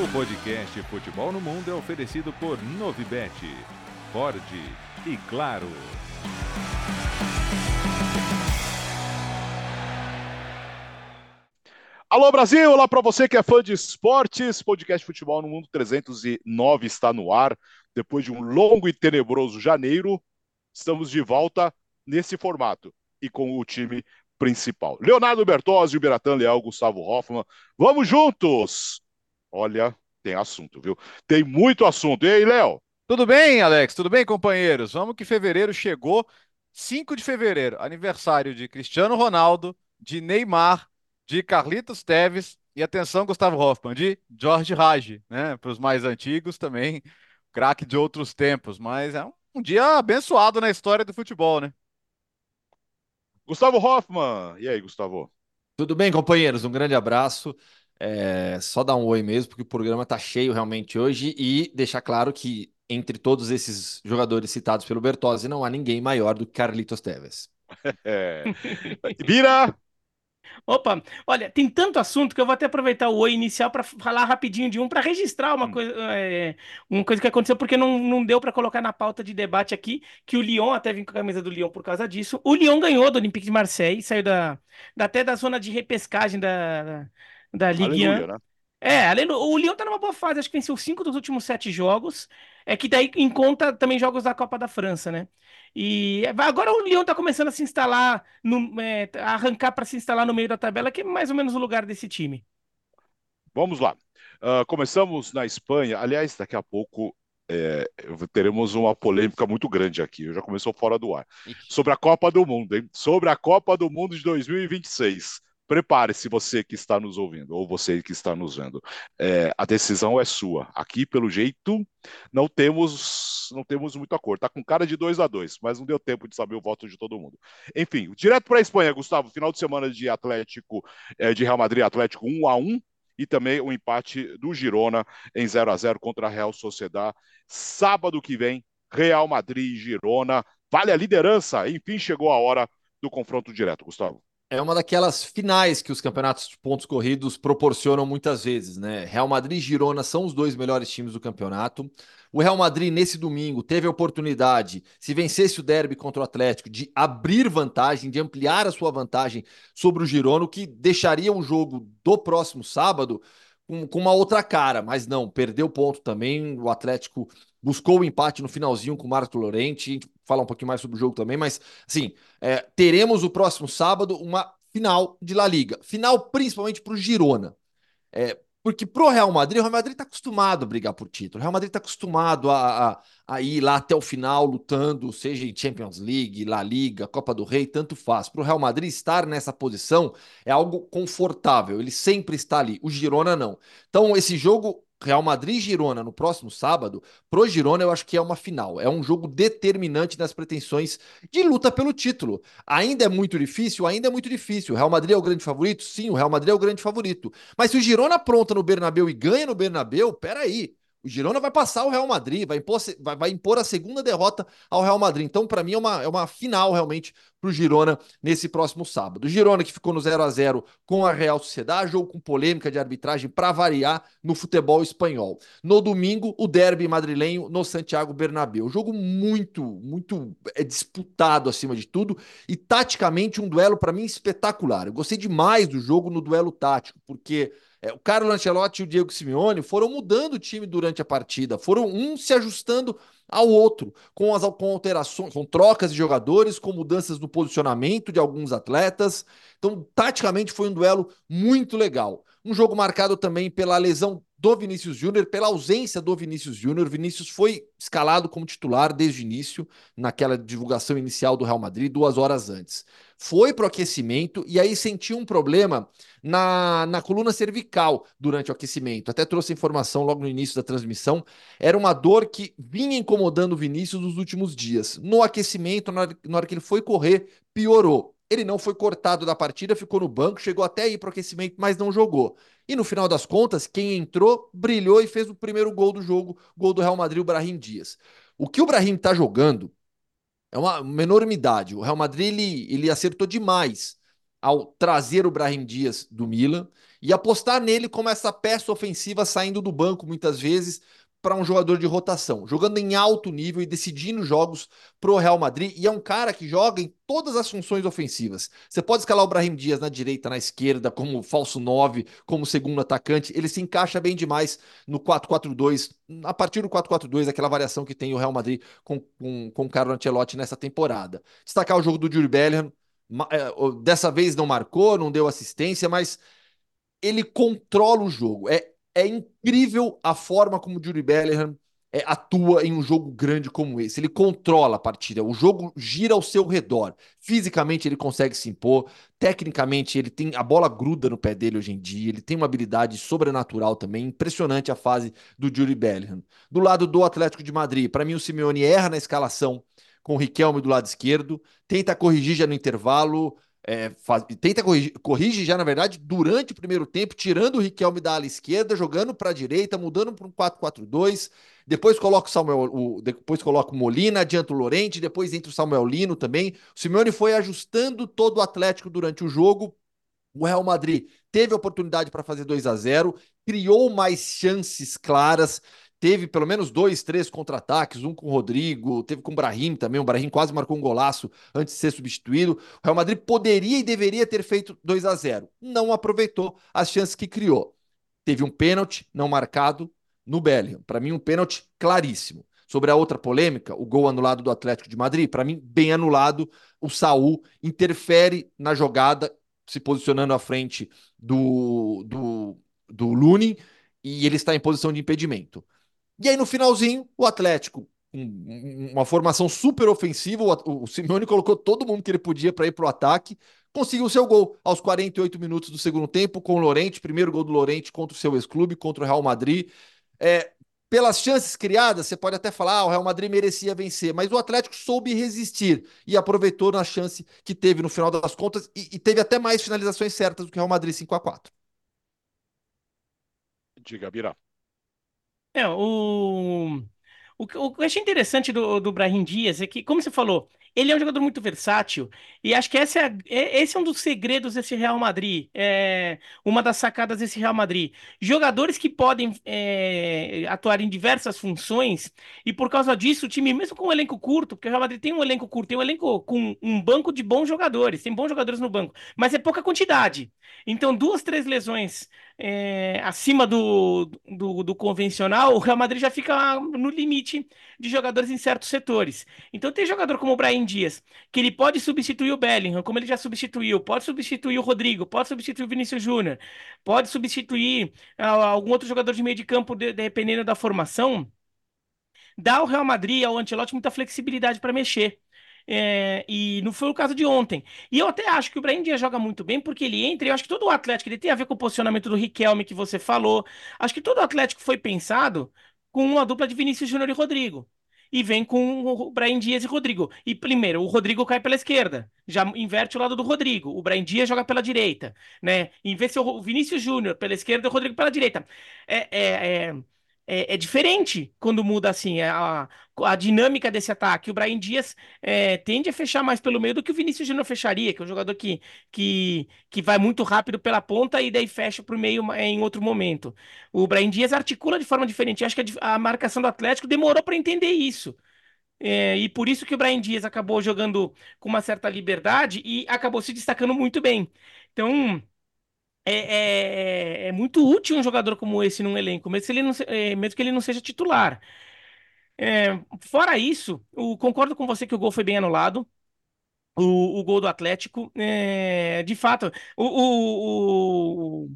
O podcast Futebol no Mundo é oferecido por Novibet, Ford e Claro. Alô Brasil, olá para você que é fã de esportes. Podcast Futebol no Mundo 309 está no ar. Depois de um longo e tenebroso janeiro, estamos de volta nesse formato e com o time principal. Leonardo Bertozzi, Uberatan Leal, Gustavo Hoffman. Vamos juntos! Olha, tem assunto, viu? Tem muito assunto. E aí, Léo? Tudo bem, Alex? Tudo bem, companheiros? Vamos que fevereiro chegou. 5 de fevereiro, aniversário de Cristiano Ronaldo, de Neymar, de Carlitos Teves e atenção, Gustavo Hoffman, de Jorge Raj, né? Para os mais antigos também, craque de outros tempos, mas é um dia abençoado na história do futebol, né? Gustavo Hoffman. E aí, Gustavo? Tudo bem, companheiros? Um grande abraço. É, só dar um oi mesmo, porque o programa está cheio realmente hoje e deixar claro que entre todos esses jogadores citados pelo Bertozzi não há ninguém maior do que Carlitos Teves. É. Vira! Opa, olha, tem tanto assunto que eu vou até aproveitar o oi inicial para falar rapidinho de um, para registrar uma, hum. coisa, é, uma coisa que aconteceu, porque não, não deu para colocar na pauta de debate aqui, que o Lyon, até vim com a camisa do Lyon por causa disso, o Lyon ganhou do Olympique de Marseille, saiu da, da até da zona de repescagem da, da Ligue 1. Né? É, o Lyon tá numa boa fase, acho que venceu cinco dos últimos sete jogos. É que daí em conta também jogos da Copa da França, né? E agora o Lyon tá começando a se instalar, no, é, a arrancar para se instalar no meio da tabela, que é mais ou menos o lugar desse time. Vamos lá. Uh, começamos na Espanha. Aliás, daqui a pouco é, teremos uma polêmica muito grande aqui. Já começou fora do ar. Sobre a Copa do Mundo, hein? Sobre a Copa do Mundo de 2026. Prepare-se você que está nos ouvindo, ou você que está nos vendo. É, a decisão é sua. Aqui, pelo jeito, não temos não temos muito acordo. Está com cara de 2 a 2 mas não deu tempo de saber o voto de todo mundo. Enfim, direto para a Espanha, Gustavo. Final de semana de Atlético, é, de Real Madrid Atlético 1 a 1 e também o empate do Girona em 0 a 0 contra a Real Sociedad. Sábado que vem, Real Madrid e Girona. Vale a liderança. Enfim, chegou a hora do confronto direto, Gustavo é uma daquelas finais que os campeonatos de pontos corridos proporcionam muitas vezes, né? Real Madrid e Girona são os dois melhores times do campeonato. O Real Madrid, nesse domingo, teve a oportunidade, se vencesse o derby contra o Atlético, de abrir vantagem, de ampliar a sua vantagem sobre o Girona, o que deixaria o jogo do próximo sábado com, uma outra cara, mas não, perdeu ponto também. O Atlético buscou o empate no finalzinho com o Marco Lorente, falar um pouquinho mais sobre o jogo também, mas assim, é, teremos o próximo sábado uma final de La Liga. Final principalmente para o Girona. É, porque pro Real Madrid, o Real Madrid está acostumado a brigar por título. O Real Madrid está acostumado a, a, a, ir lá até o final lutando, seja em Champions League, La Liga, Copa do Rei, tanto faz. Para o Real Madrid estar nessa posição é algo confortável. Ele sempre está ali. O Girona não. Então esse jogo Real Madrid Girona no próximo sábado, pro Girona eu acho que é uma final. É um jogo determinante nas pretensões de luta pelo título. Ainda é muito difícil? Ainda é muito difícil. O Real Madrid é o grande favorito? Sim, o Real Madrid é o grande favorito. Mas se o Girona apronta no Bernabéu e ganha no Bernabéu, peraí. O Girona vai passar o Real Madrid, vai impor, vai, vai impor a segunda derrota ao Real Madrid. Então, para mim, é uma, é uma final realmente para o Girona nesse próximo sábado. O Girona que ficou no 0 a 0 com a Real Sociedade, jogo com polêmica de arbitragem para variar no futebol espanhol. No domingo, o derby madrilenho no Santiago Bernabéu. Jogo muito, muito é disputado acima de tudo e taticamente um duelo para mim espetacular. Eu gostei demais do jogo no duelo tático, porque é, o Carlo Ancelotti e o Diego Simeone foram mudando o time durante a partida, foram um se ajustando ao outro, com, as, com alterações, com trocas de jogadores, com mudanças no posicionamento de alguns atletas. Então, taticamente, foi um duelo muito legal. Um jogo marcado também pela lesão do Vinícius Júnior, pela ausência do Vinícius Júnior. Vinícius foi escalado como titular desde o início, naquela divulgação inicial do Real Madrid, duas horas antes. Foi para o aquecimento e aí sentiu um problema na, na coluna cervical durante o aquecimento. Até trouxe informação logo no início da transmissão. Era uma dor que vinha incomodando o Vinícius nos últimos dias. No aquecimento, na hora, na hora que ele foi correr, piorou. Ele não foi cortado da partida, ficou no banco, chegou até aí para o aquecimento, mas não jogou. E no final das contas, quem entrou, brilhou e fez o primeiro gol do jogo, gol do Real Madrid, o Brahim Dias. O que o Brahim está jogando é uma, uma enormidade. O Real Madrid ele, ele acertou demais ao trazer o Brahim Dias do Milan e apostar nele como essa peça ofensiva saindo do banco muitas vezes para um jogador de rotação, jogando em alto nível e decidindo jogos para o Real Madrid. E é um cara que joga em todas as funções ofensivas. Você pode escalar o Brahim Dias na direita, na esquerda, como falso 9, como segundo atacante. Ele se encaixa bem demais no 4-4-2, a partir do 4-4-2, aquela variação que tem o Real Madrid com, com, com o Carlo Ancelotti nessa temporada. Destacar o jogo do Jury Bellingham, é, dessa vez não marcou, não deu assistência, mas ele controla o jogo. É, é incrível a forma como o Jury Bellingham é, atua em um jogo grande como esse. Ele controla a partida, o jogo gira ao seu redor. Fisicamente ele consegue se impor, tecnicamente ele tem a bola gruda no pé dele hoje em dia, ele tem uma habilidade sobrenatural também, impressionante a fase do Jury Bellingham. Do lado do Atlético de Madrid, para mim o Simeone erra na escalação com o Riquelme do lado esquerdo, tenta corrigir já no intervalo, é, faz, tenta corrigir, corrige já, na verdade, durante o primeiro tempo, tirando o Riquelme da ala esquerda, jogando para a direita, mudando para um 4-4-2. Depois coloca o Samuel, o, depois coloca o Molina, adianta o Lorente, depois entra o Samuel Lino também. O Simeone foi ajustando todo o Atlético durante o jogo. O Real Madrid teve oportunidade para fazer 2 a 0 criou mais chances claras, teve pelo menos dois, três contra-ataques, um com o Rodrigo, teve com o Brahim também, o Brahim quase marcou um golaço antes de ser substituído. O Real Madrid poderia e deveria ter feito 2 a 0 não aproveitou as chances que criou. Teve um pênalti não marcado no Bellingham, para mim um pênalti claríssimo. Sobre a outra polêmica, o gol anulado do Atlético de Madrid, para mim bem anulado, o Saul interfere na jogada, se posicionando à frente do, do, do Lunin, e ele está em posição de impedimento. E aí, no finalzinho, o Atlético, um, uma formação super ofensiva, o, Simeone colocou todo mundo que ele podia para ir para o ataque, conseguiu seu gol aos 48 minutos do segundo tempo com o Lorente, primeiro gol do Lorente contra o seu ex-clube, contra o Real Madrid. É, pelas chances criadas, você pode até falar, ah, o Real Madrid merecia vencer, mas o Atlético soube resistir e aproveitou na chance que teve no final das contas e, e teve até mais finalizações certas do que o Real Madrid 5 a 4 Diga, Bira. É, o, o, que eu achei interessante do, do Brahim Dias é que, como você falou, ele é um jogador muito versátil e acho que esse é, é, esse é um dos segredos desse Real Madrid, é uma das sacadas desse Real Madrid. Jogadores que podem é, atuar em diversas funções e por causa disso o time, mesmo com um elenco curto, porque o Real Madrid tem um elenco curto, tem um elenco com um banco de bons jogadores, tem bons jogadores no banco, mas é pouca quantidade. Então duas, três lesões é, acima do, do, do, convencional, o Real Madrid já fica no limite de jogadores em certos setores. Então tem jogador como o Brahim Dias, que ele pode substituir o Bellingham, como ele já substituiu, pode substituir o Rodrigo, pode substituir o Vinícius Júnior, pode substituir algum outro jogador de meio de campo, de, dependendo da formação. Dá ao Real Madrid, ao Ancelotti, muita flexibilidade para mexer. É, e não foi o caso de ontem. E eu até acho que o Brahim Dias joga muito bem porque ele entra. Eu acho que todo o Atlético ele tem a ver com o posicionamento do Riquelme que você falou. Acho que todo o Atlético foi pensado com uma dupla de Vinícius Júnior e Rodrigo. E vem com o Brahim Dias e Rodrigo. E primeiro, o Rodrigo cai pela esquerda. Já inverte o lado do Rodrigo. O Brahim Dias joga pela direita. Né? Em vez de o Vinícius Júnior pela esquerda o Rodrigo pela direita. é, é, é é, é, diferente quando muda assim é a, a dinâmica desse ataque. O Brian Dias é, tende a fechar mais pelo meio do que o Vinícius Júnior fecharia, que é um jogador que, que, que vai muito rápido pela ponta e daí fecha para o meio em outro momento. O Brian Dias articula de forma diferente. Eu acho que a, a marcação do Atlético demorou para entender isso. É, e por isso que o Brian Dias acabou jogando com uma certa liberdade e acabou se destacando muito bem. Então, é, é, é, muito útil um jogador como esse num elenco, mesmo que ele não, é, mesmo que ele não seja titular. É, fora isso, o, concordo com você que o gol foi bem anulado. O, o gol do Atlético, é, de fato, o, o, o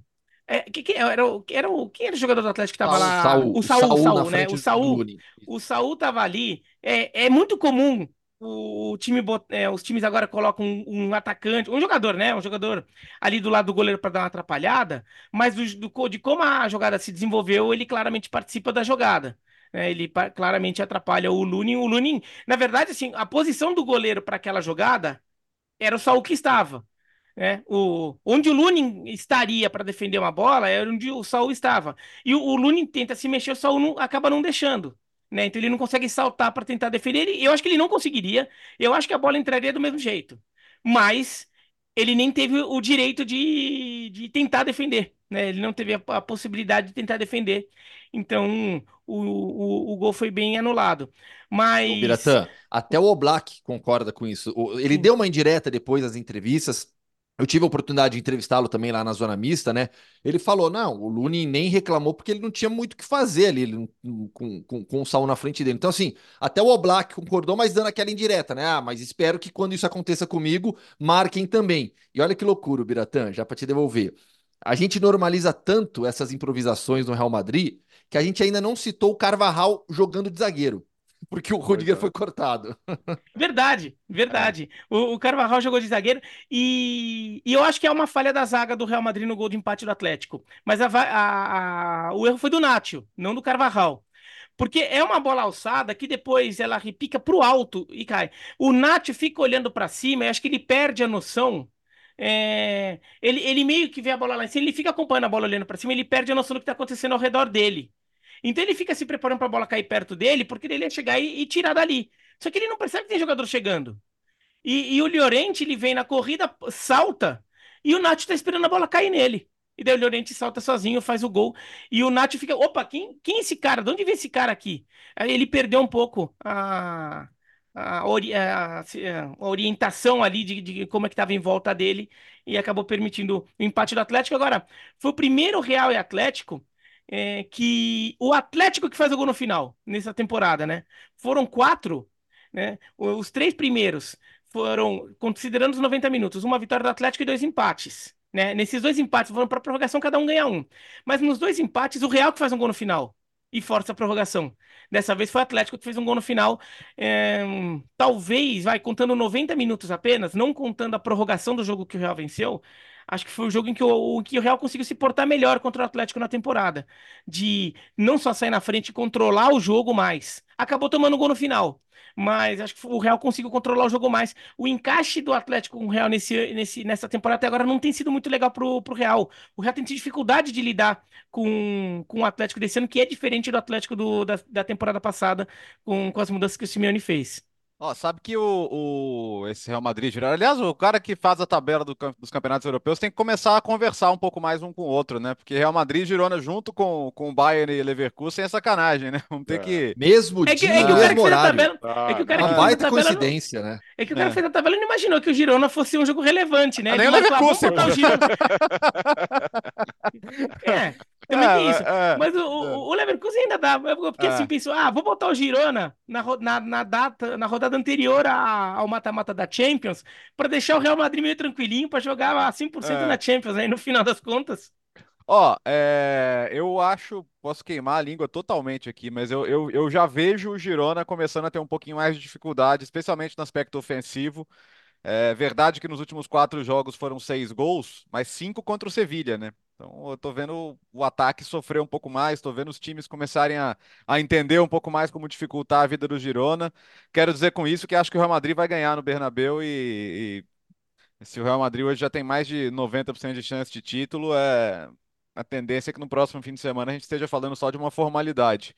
é, que, que, era, o, era o, quem era o jogador do Atlético que estava lá? Saul, o Saul, Saul, Saul né? O Saul, o Saul tava ali. É, é muito comum o time, é, os times agora colocam um, um, atacante, um jogador, né? Um jogador ali do lado do goleiro para dar uma atrapalhada, mas do, do, de como a jogada se desenvolveu, ele claramente participa da jogada. Né? Ele claramente atrapalha o Lunin. O Lunin, na verdade, assim, a posição do goleiro para aquela jogada era o Saul que estava. Né? O, onde o Lunin estaria para defender uma bola era onde o Saul estava. E o, o Lunin tenta se mexer, o Saul não, acaba não deixando né? Então ele não consegue saltar para tentar defender. Eu acho que ele não conseguiria. Eu acho que a bola entraria do mesmo jeito. Mas ele nem teve o direito de, de tentar defender, né? Ele não teve a, a possibilidade de tentar defender. Então, o, o, o gol foi bem anulado. Mas. Ô, Biratã, até o Oblak concorda com isso. Ele deu uma indireta depois das entrevistas. Eu tive a oportunidade de entrevistá-lo também lá na zona mista, né? Ele falou: não, o Lune nem reclamou porque ele não tinha muito o que fazer ali ele, com, com, com o Saul na frente dele. Então, assim, até o Oblak concordou, mas dando aquela indireta, né? Ah, mas espero que quando isso aconteça comigo, marquem também. E olha que loucura, Biratã, já para te devolver. A gente normaliza tanto essas improvisações no Real Madrid que a gente ainda não citou o Carvajal jogando de zagueiro, porque o Rudiger foi cortado. Verdade, verdade. É. O, o Carvajal jogou de zagueiro e, e, eu acho que é uma falha da zaga do Real Madrid no gol de empate do Atlético. Mas a, a, a, o erro foi do Nacho, não do Carvajal. Porque é uma bola alçada que depois ela repica para o alto e cai. O Nacho fica olhando para cima e acho que ele perde a noção é, ele, ele meio que vê a bola lá em cima, ele fica acompanhando a bola olhando para cima, ele perde a noção do que está acontecendo ao redor dele. Então ele fica se preparando para a bola cair perto dele, porque ele ia chegar e, e, tirar dali. Só que ele não percebe que tem jogador chegando. E, e o Llorente, ele vem na corrida, salta, e o Nath está esperando a bola cair nele. E daí o Llorente salta sozinho, faz o gol. E o Nath fica, opa, quem, quem é esse cara? De onde vem esse cara aqui? Aí ele perdeu um pouco a, a, ori a, a orientação ali de, de como é que estava em volta dele e acabou permitindo o empate do Atlético. Agora, foi o primeiro Real e Atlético é, que o Atlético que faz o gol no final, nessa temporada, né? Foram quatro, né? Os três primeiros foram, considerando os 90 minutos, uma vitória do Atlético e dois empates. Né? Nesses dois empates foram para prorrogação, cada um ganha um. Mas nos dois empates, o Real que faz um gol no final e força a prorrogação. Dessa vez foi o Atlético que fez um gol no final. É, talvez, vai, contando 90 minutos apenas, não contando a prorrogação do jogo que o Real venceu, acho que foi o jogo em que o, que o Real conseguiu se portar melhor contra o Atlético na temporada. De não só sair na frente e controlar o jogo mais. Acabou tomando gol no final. Mas acho que o Real conseguiu controlar o jogo mais. O encaixe do Atlético com o Real nesse, nesse, nessa temporada até agora não tem sido muito legal pro, pro Real. O Real tem tido dificuldade de lidar com, com o Atlético desse ano, que é diferente do Atlético do, da, da temporada passada, com, com as mudanças que o Simeone fez. Ó, sabe que o, o, esse Real Madrid, aliás, o cara que faz a tabela do, dos campeonatos europeus tem que começar a conversar um pouco mais um com o outro, né? Porque Real Madrid e Girona junto com, com o Bayern e Leverkusen é sacanagem, né? Vamos ter é. que... Mesmo é que, dia, é que o mesmo horário. Tabela, é que o cara Uma baita coincidência, não, né? É que o cara é. fez a tabela e não imaginou que o Girona fosse um jogo relevante, né? Nem o Leverkusen. o Girona. é, também é, tem isso. É, Mas o, é. o, Leverkusen ainda dá. Porque assim, pensou, ah, vou botar o Girona na, na, na data, na rodada anterior a, ao mata-mata da Champions, para deixar o Real Madrid meio tranquilinho, para jogar 100% é. na Champions, aí no final das contas. Ó, é, eu acho, posso queimar a língua totalmente aqui, mas eu, eu, eu já vejo o Girona começando a ter um pouquinho mais de dificuldade, especialmente no aspecto ofensivo. É verdade que nos últimos quatro jogos foram seis gols, mas cinco contra o Sevilha, né? Então eu tô vendo o ataque sofrer um pouco mais, tô vendo os times começarem a, a entender um pouco mais como dificultar a vida do Girona. Quero dizer com isso que acho que o Real Madrid vai ganhar no Bernabéu e, e se o Real Madrid hoje já tem mais de 90% de chance de título, é a tendência é que no próximo fim de semana a gente esteja falando só de uma formalidade.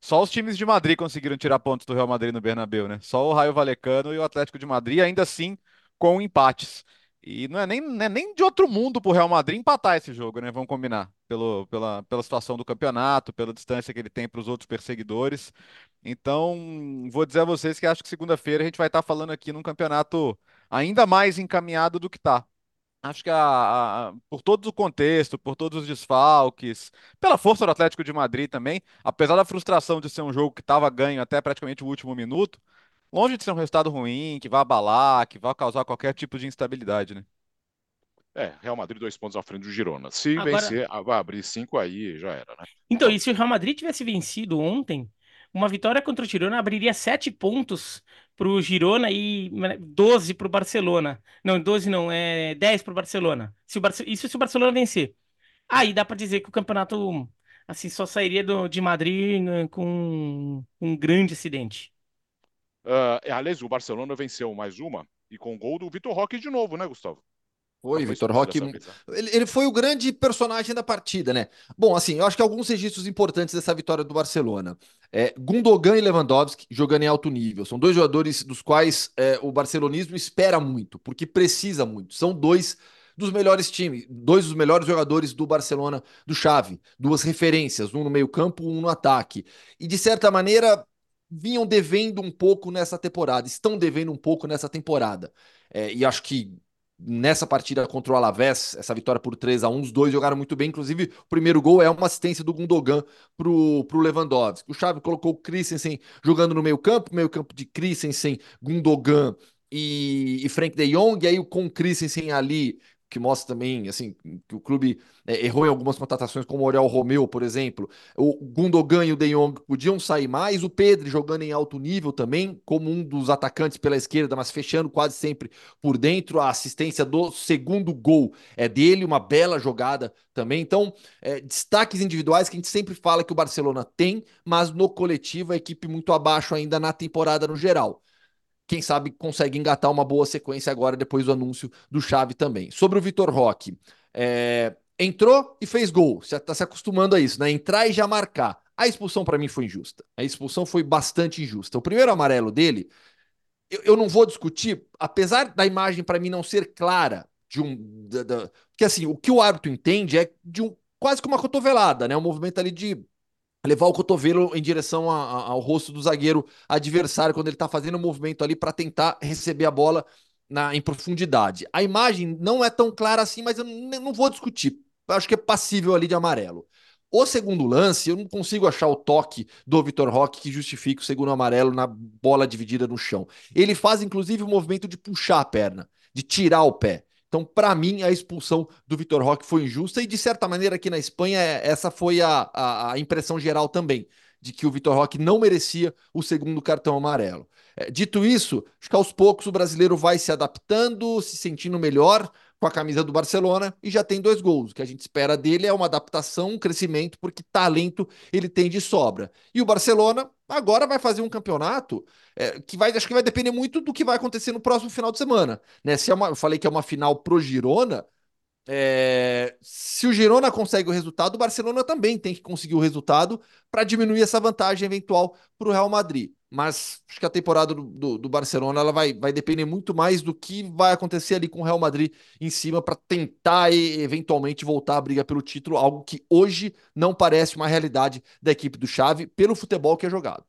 Só os times de Madrid conseguiram tirar pontos do Real Madrid no Bernabéu, né? Só o Raio Valecano e o Atlético de Madrid, ainda assim com empates. E não é nem, não é nem de outro mundo para o Real Madrid empatar esse jogo, né? Vamos combinar. Pelo, pela, pela situação do campeonato, pela distância que ele tem para os outros perseguidores. Então, vou dizer a vocês que acho que segunda-feira a gente vai estar tá falando aqui num campeonato ainda mais encaminhado do que está. Acho que a, a, por todo o contexto, por todos os desfalques, pela força do Atlético de Madrid também, apesar da frustração de ser um jogo que estava ganho até praticamente o último minuto, longe de ser um resultado ruim, que vai abalar, que vai causar qualquer tipo de instabilidade, né? É, Real Madrid dois pontos à frente do Girona. Se Agora... vencer, ah, vai abrir cinco aí, já era, né? Então, e se o Real Madrid tivesse vencido ontem, uma vitória contra o Girona abriria sete pontos para o Girona e 12 para o Barcelona. Não, 12 não, é 10 para o Barcelona. Se o Barce... Isso se o Barcelona vencer. Aí dá para dizer que o campeonato assim só sairia do, de Madrid né, com um grande acidente. Uh, aliás, o Barcelona venceu mais uma e com gol do Vitor Roque de novo, né, Gustavo? Foi, Vitor Roque. Ele, ele, foi o grande personagem da partida, né? Bom, assim, eu acho que alguns registros importantes dessa vitória do Barcelona. É, Gundogan e Lewandowski jogando em alto nível. São dois jogadores dos quais é, o barcelonismo espera muito, porque precisa muito. São dois dos melhores times, dois dos melhores jogadores do Barcelona do Xavi, duas referências, um no meio-campo, um no ataque. E de certa maneira vinham devendo um pouco nessa temporada, estão devendo um pouco nessa temporada. É, e acho que nessa partida contra o Alavés, essa vitória por 3 a 1 os dois jogaram muito bem, inclusive o primeiro gol é uma assistência do Gundogan pro, pro Lewandowski. O Xavi colocou o Christensen jogando no meio campo, meio campo de Christensen, Gundogan e, e Frank de Jong, e aí com o Christensen ali que mostra também assim que o clube é, errou em algumas contratações, como o Oriol Romeu, por exemplo. O Gundogan e o De Jong podiam sair mais, o Pedro jogando em alto nível também, como um dos atacantes pela esquerda, mas fechando quase sempre por dentro. A assistência do segundo gol é dele, uma bela jogada também. Então, é, destaques individuais que a gente sempre fala que o Barcelona tem, mas no coletivo a equipe muito abaixo ainda na temporada no geral quem sabe consegue engatar uma boa sequência agora, depois do anúncio do Chave também. Sobre o Vitor Roque, é, entrou e fez gol, você está se acostumando a isso, né? Entrar e já marcar. A expulsão para mim foi injusta. A expulsão foi bastante injusta. O primeiro amarelo dele, eu, eu não vou discutir, apesar da imagem para mim não ser clara de um, da, da, porque assim o que o árbitro entende é de um quase que uma cotovelada, né? Um movimento ali de levar o cotovelo em direção a, a, ao rosto do zagueiro adversário quando ele está fazendo o um movimento ali para tentar receber a bola na, em profundidade. A imagem não é tão clara assim, mas eu não, vou discutir. Eu acho que é passível ali de amarelo. O segundo lance, eu não consigo achar o toque do Vitor Roque que justifique o segundo amarelo na bola dividida no chão. Ele faz, inclusive, o movimento de puxar a perna, de tirar o pé. Então, para mim, a expulsão do Vitor Roque foi injusta e, de certa maneira, aqui na Espanha, é, essa foi a, a, impressão geral também, de que o Vitor Roque não merecia o segundo cartão amarelo. É, dito isso, acho que aos poucos o brasileiro vai se adaptando, se sentindo melhor, com a camisa do Barcelona e já tem dois gols. O que a gente espera dele é uma adaptação, um crescimento, porque talento ele tem de sobra. E o Barcelona agora vai fazer um campeonato é, que vai, acho que vai depender muito do que vai acontecer no próximo final de semana. Né? Se é uma, eu falei que é uma final pro Girona, é, se o Girona consegue o resultado, o Barcelona também tem que conseguir o resultado para diminuir essa vantagem eventual para o Real Madrid mas acho que a temporada do, do, do, Barcelona ela vai, vai depender muito mais do que vai acontecer ali com o Real Madrid em cima para tentar e, eventualmente voltar a briga pelo título, algo que hoje não parece uma realidade da equipe do Xavi pelo futebol que é jogado.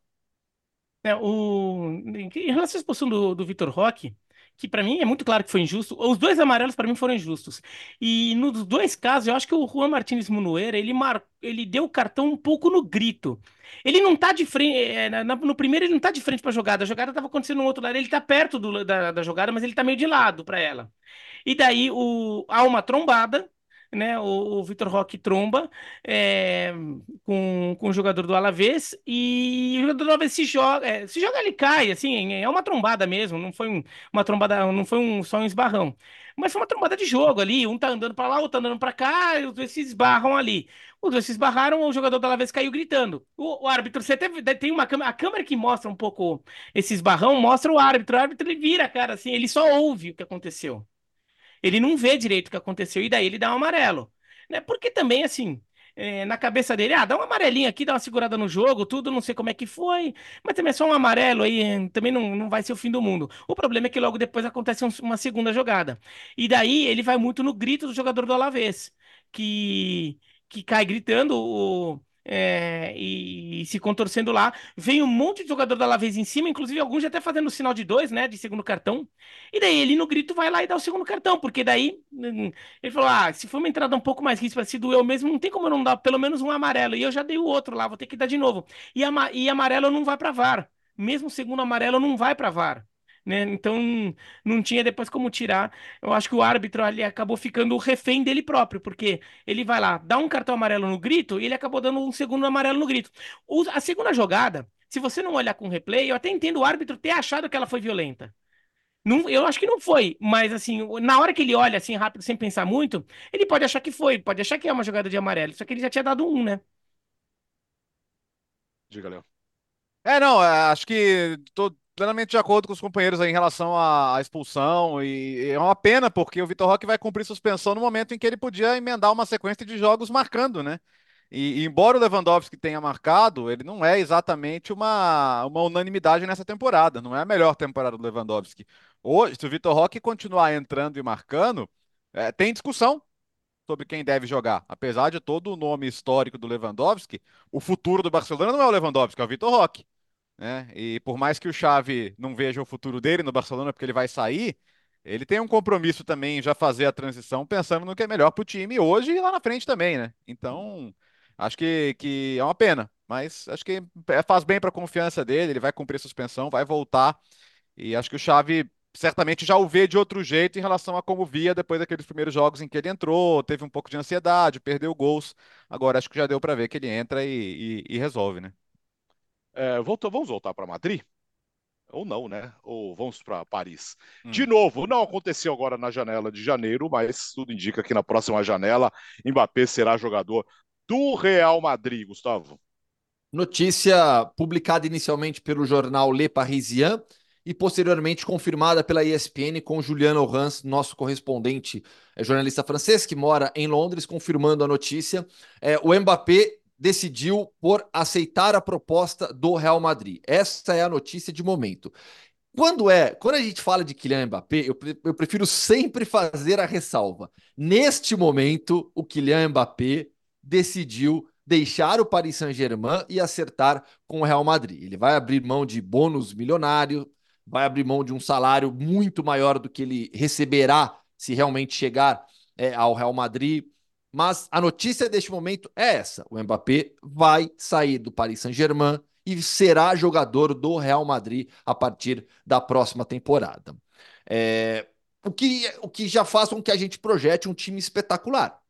É, o... Em relação à expulsão do, do Vitor Roque, que para mim é muito claro que foi injusto. Os dois amarelos para mim foram injustos. E nos dois casos, eu acho que o Juan Martins Munuera, ele mar... ele deu o cartão um pouco no grito. Ele não tá de frente, é, no primeiro ele não tá de frente para a jogada. A jogada tava acontecendo no outro lado, ele tá perto do, da, da jogada, mas ele tá meio de lado para ela. E daí o há uma trombada né? O, o Vitor Roque tromba é, com, com o jogador do Alavés e o jogador do Alavés se joga, é, se joga, ele cai, assim, é uma trombada mesmo, não foi um, uma trombada, não foi um, só um esbarrão. Mas foi uma trombada de jogo ali, um tá andando para lá, outro tá andando para cá, e os dois se esbarram ali. Os dois se esbarraram, o jogador do Alavés caiu gritando. O, o árbitro, você teve, tem uma câmera, a câmera que mostra um pouco esse esbarrão, mostra o árbitro, o árbitro ele vira, cara, assim, ele só ouve o que aconteceu ele não vê direito o que aconteceu e daí ele dá um amarelo. Né? Porque também, assim, é, na cabeça dele, ah, dá um amarelinho aqui, dá uma segurada no jogo, tudo, não sei como é que foi, mas também é só um amarelo aí, também não, não vai ser o fim do mundo. O problema é que logo depois acontece um, uma segunda jogada. E daí ele vai muito no grito do jogador do Alavés, que, que cai gritando o é, e, e, se contorcendo lá. Vem um monte de jogador da Alavés em cima, inclusive alguns já até fazendo o sinal de dois, né? De segundo cartão. E daí ele no grito vai lá e dá o segundo cartão, porque daí hum, ele falou: ah, se for uma entrada um pouco mais risca, se doeu mesmo, não tem como eu não dar pelo menos um amarelo. E eu já dei o outro lá, vou ter que dar de novo. E, ama e amarelo não vai para VAR. Mesmo segundo amarelo não vai para VAR né? Então não tinha depois como tirar. Eu acho que o árbitro ali acabou ficando refém dele próprio, porque ele vai lá, dá um cartão amarelo no grito e ele acabou dando um segundo amarelo no grito. A segunda jogada, se você não olhar com replay, eu até entendo o árbitro ter achado que ela foi violenta. Não, eu acho que não foi, mas assim, na hora que ele olha assim rápido, sem pensar muito, ele pode achar que foi, pode achar que é uma jogada de amarelo, só que ele já tinha dado um, né? Diga, Léo. É, não, é, acho que tô, plenamente de acordo com os companheiros em relação à, expulsão e, e é uma pena porque o Vitor Roque vai cumprir suspensão no momento em que ele podia emendar uma sequência de jogos marcando, né? E, e, embora o Lewandowski tenha marcado, ele não é exatamente uma, uma unanimidade nessa temporada. Não é a melhor temporada do Lewandowski. Hoje, se o Vitor Roque continuar entrando e marcando, é, tem discussão sobre quem deve jogar. Apesar de todo o nome histórico do Lewandowski, o futuro do Barcelona não é o Lewandowski, é o Vitor Roque. Né? E por mais que o Xavi não veja o futuro dele no Barcelona porque ele vai sair, ele tem um compromisso também já fazer a transição pensando no que é melhor para o time hoje e lá na frente também, né? Então, acho que, que é uma pena, mas acho que é, faz bem para a confiança dele, ele vai cumprir a suspensão, vai voltar e acho que o Xavi certamente já o vê de outro jeito em relação a como via depois daqueles primeiros jogos em que ele entrou, teve um pouco de ansiedade, perdeu gols. Agora acho que já deu para ver que ele entra e, e, e resolve, né? É, volta, vamos voltar para Madrid? Ou não, né? Ou vamos para Paris. Hum. De novo, não aconteceu agora na janela de janeiro, mas tudo indica que na próxima janela Mbappé será jogador do Real Madrid, Gustavo. Notícia publicada inicialmente pelo jornal Le Parisien e posteriormente confirmada pela ESPN com Juliano Rans, nosso correspondente é, jornalista francês que mora em Londres, confirmando a notícia. É, o Mbappé decidiu por aceitar a proposta do Real Madrid. Essa é a notícia de momento. Quando é, quando a gente fala de Kylian Mbappé, eu, eu prefiro sempre fazer a ressalva. Neste momento, o Kylian Mbappé decidiu deixar o Paris Saint-Germain e acertar com o Real Madrid. Ele vai abrir mão de bônus milionário, vai abrir mão de um salário muito maior do que ele receberá se realmente chegar é, ao Real Madrid. Mas a notícia deste momento é essa: o Mbappé vai sair do Paris Saint-Germain e será jogador do Real Madrid a partir da próxima temporada. É, o, que, o que já faz com que a gente projete um time espetacular.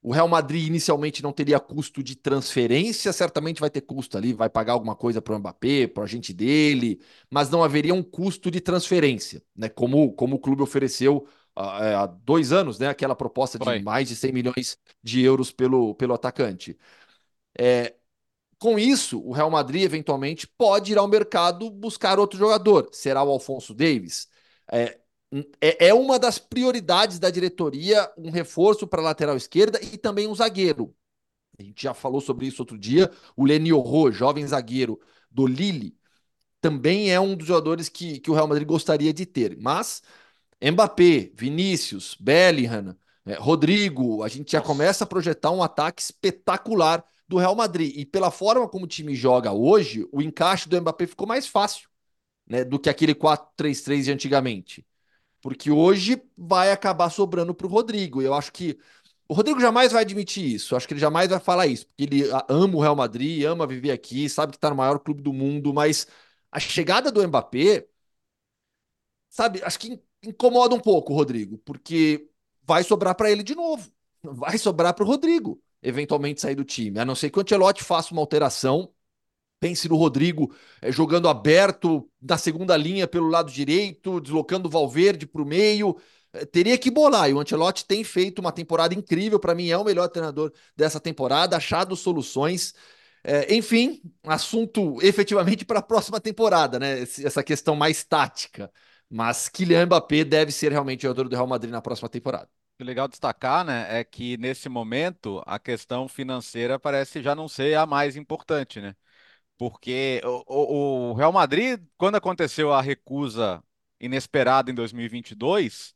O Real Madrid inicialmente não teria custo de transferência, certamente vai ter custo ali, vai pagar alguma coisa para o Mbappé, para o agente dele, mas não haveria um custo de transferência, né? Como, como o clube ofereceu há dois anos, né? Aquela proposta de Foi. mais de 100 milhões de euros pelo, pelo atacante. É, com isso, o Real Madrid eventualmente pode ir ao mercado buscar outro jogador. Será o Alfonso Davis? É, é, é uma das prioridades da diretoria um reforço para a lateral esquerda e também um zagueiro. A gente já falou sobre isso outro dia. O Leniorro, jovem zagueiro do Lille, também é um dos jogadores que, que o Real Madrid gostaria de ter. Mas Mbappé, Vinícius, Bellingham, é, Rodrigo, a gente já começa a projetar um ataque espetacular do Real Madrid. E pela forma como o time joga hoje, o encaixe do Mbappé ficou mais fácil né, do que aquele 4-3-3 de antigamente. Porque hoje vai acabar sobrando para o Rodrigo. Eu acho que o Rodrigo jamais vai admitir isso. Eu acho que ele jamais vai falar isso. Porque ele ama o Real Madrid, ama viver aqui, sabe que está no maior clube do mundo. Mas a chegada do Mbappé, sabe, acho que incomoda um pouco o Rodrigo, porque vai sobrar para ele de novo. Vai sobrar para o Rodrigo, eventualmente sair do time. A não ser que o Ancelotti faça uma alteração. Pense no Rodrigo é, jogando aberto na segunda linha pelo lado direito, deslocando o Valverde para o meio. É, teria que bolar. E o Ancelotti tem feito uma temporada incrível. Para mim, é o melhor treinador dessa temporada, achado soluções. É, enfim, assunto efetivamente para a próxima temporada, né? Essa questão mais tática. Mas Kylian Mbappé deve ser realmente o jogador do Real Madrid na próxima temporada. O legal destacar, né, é que nesse momento a questão financeira parece já não ser a mais importante, né? Porque o, o Real Madrid, quando aconteceu a recusa inesperada em 2022,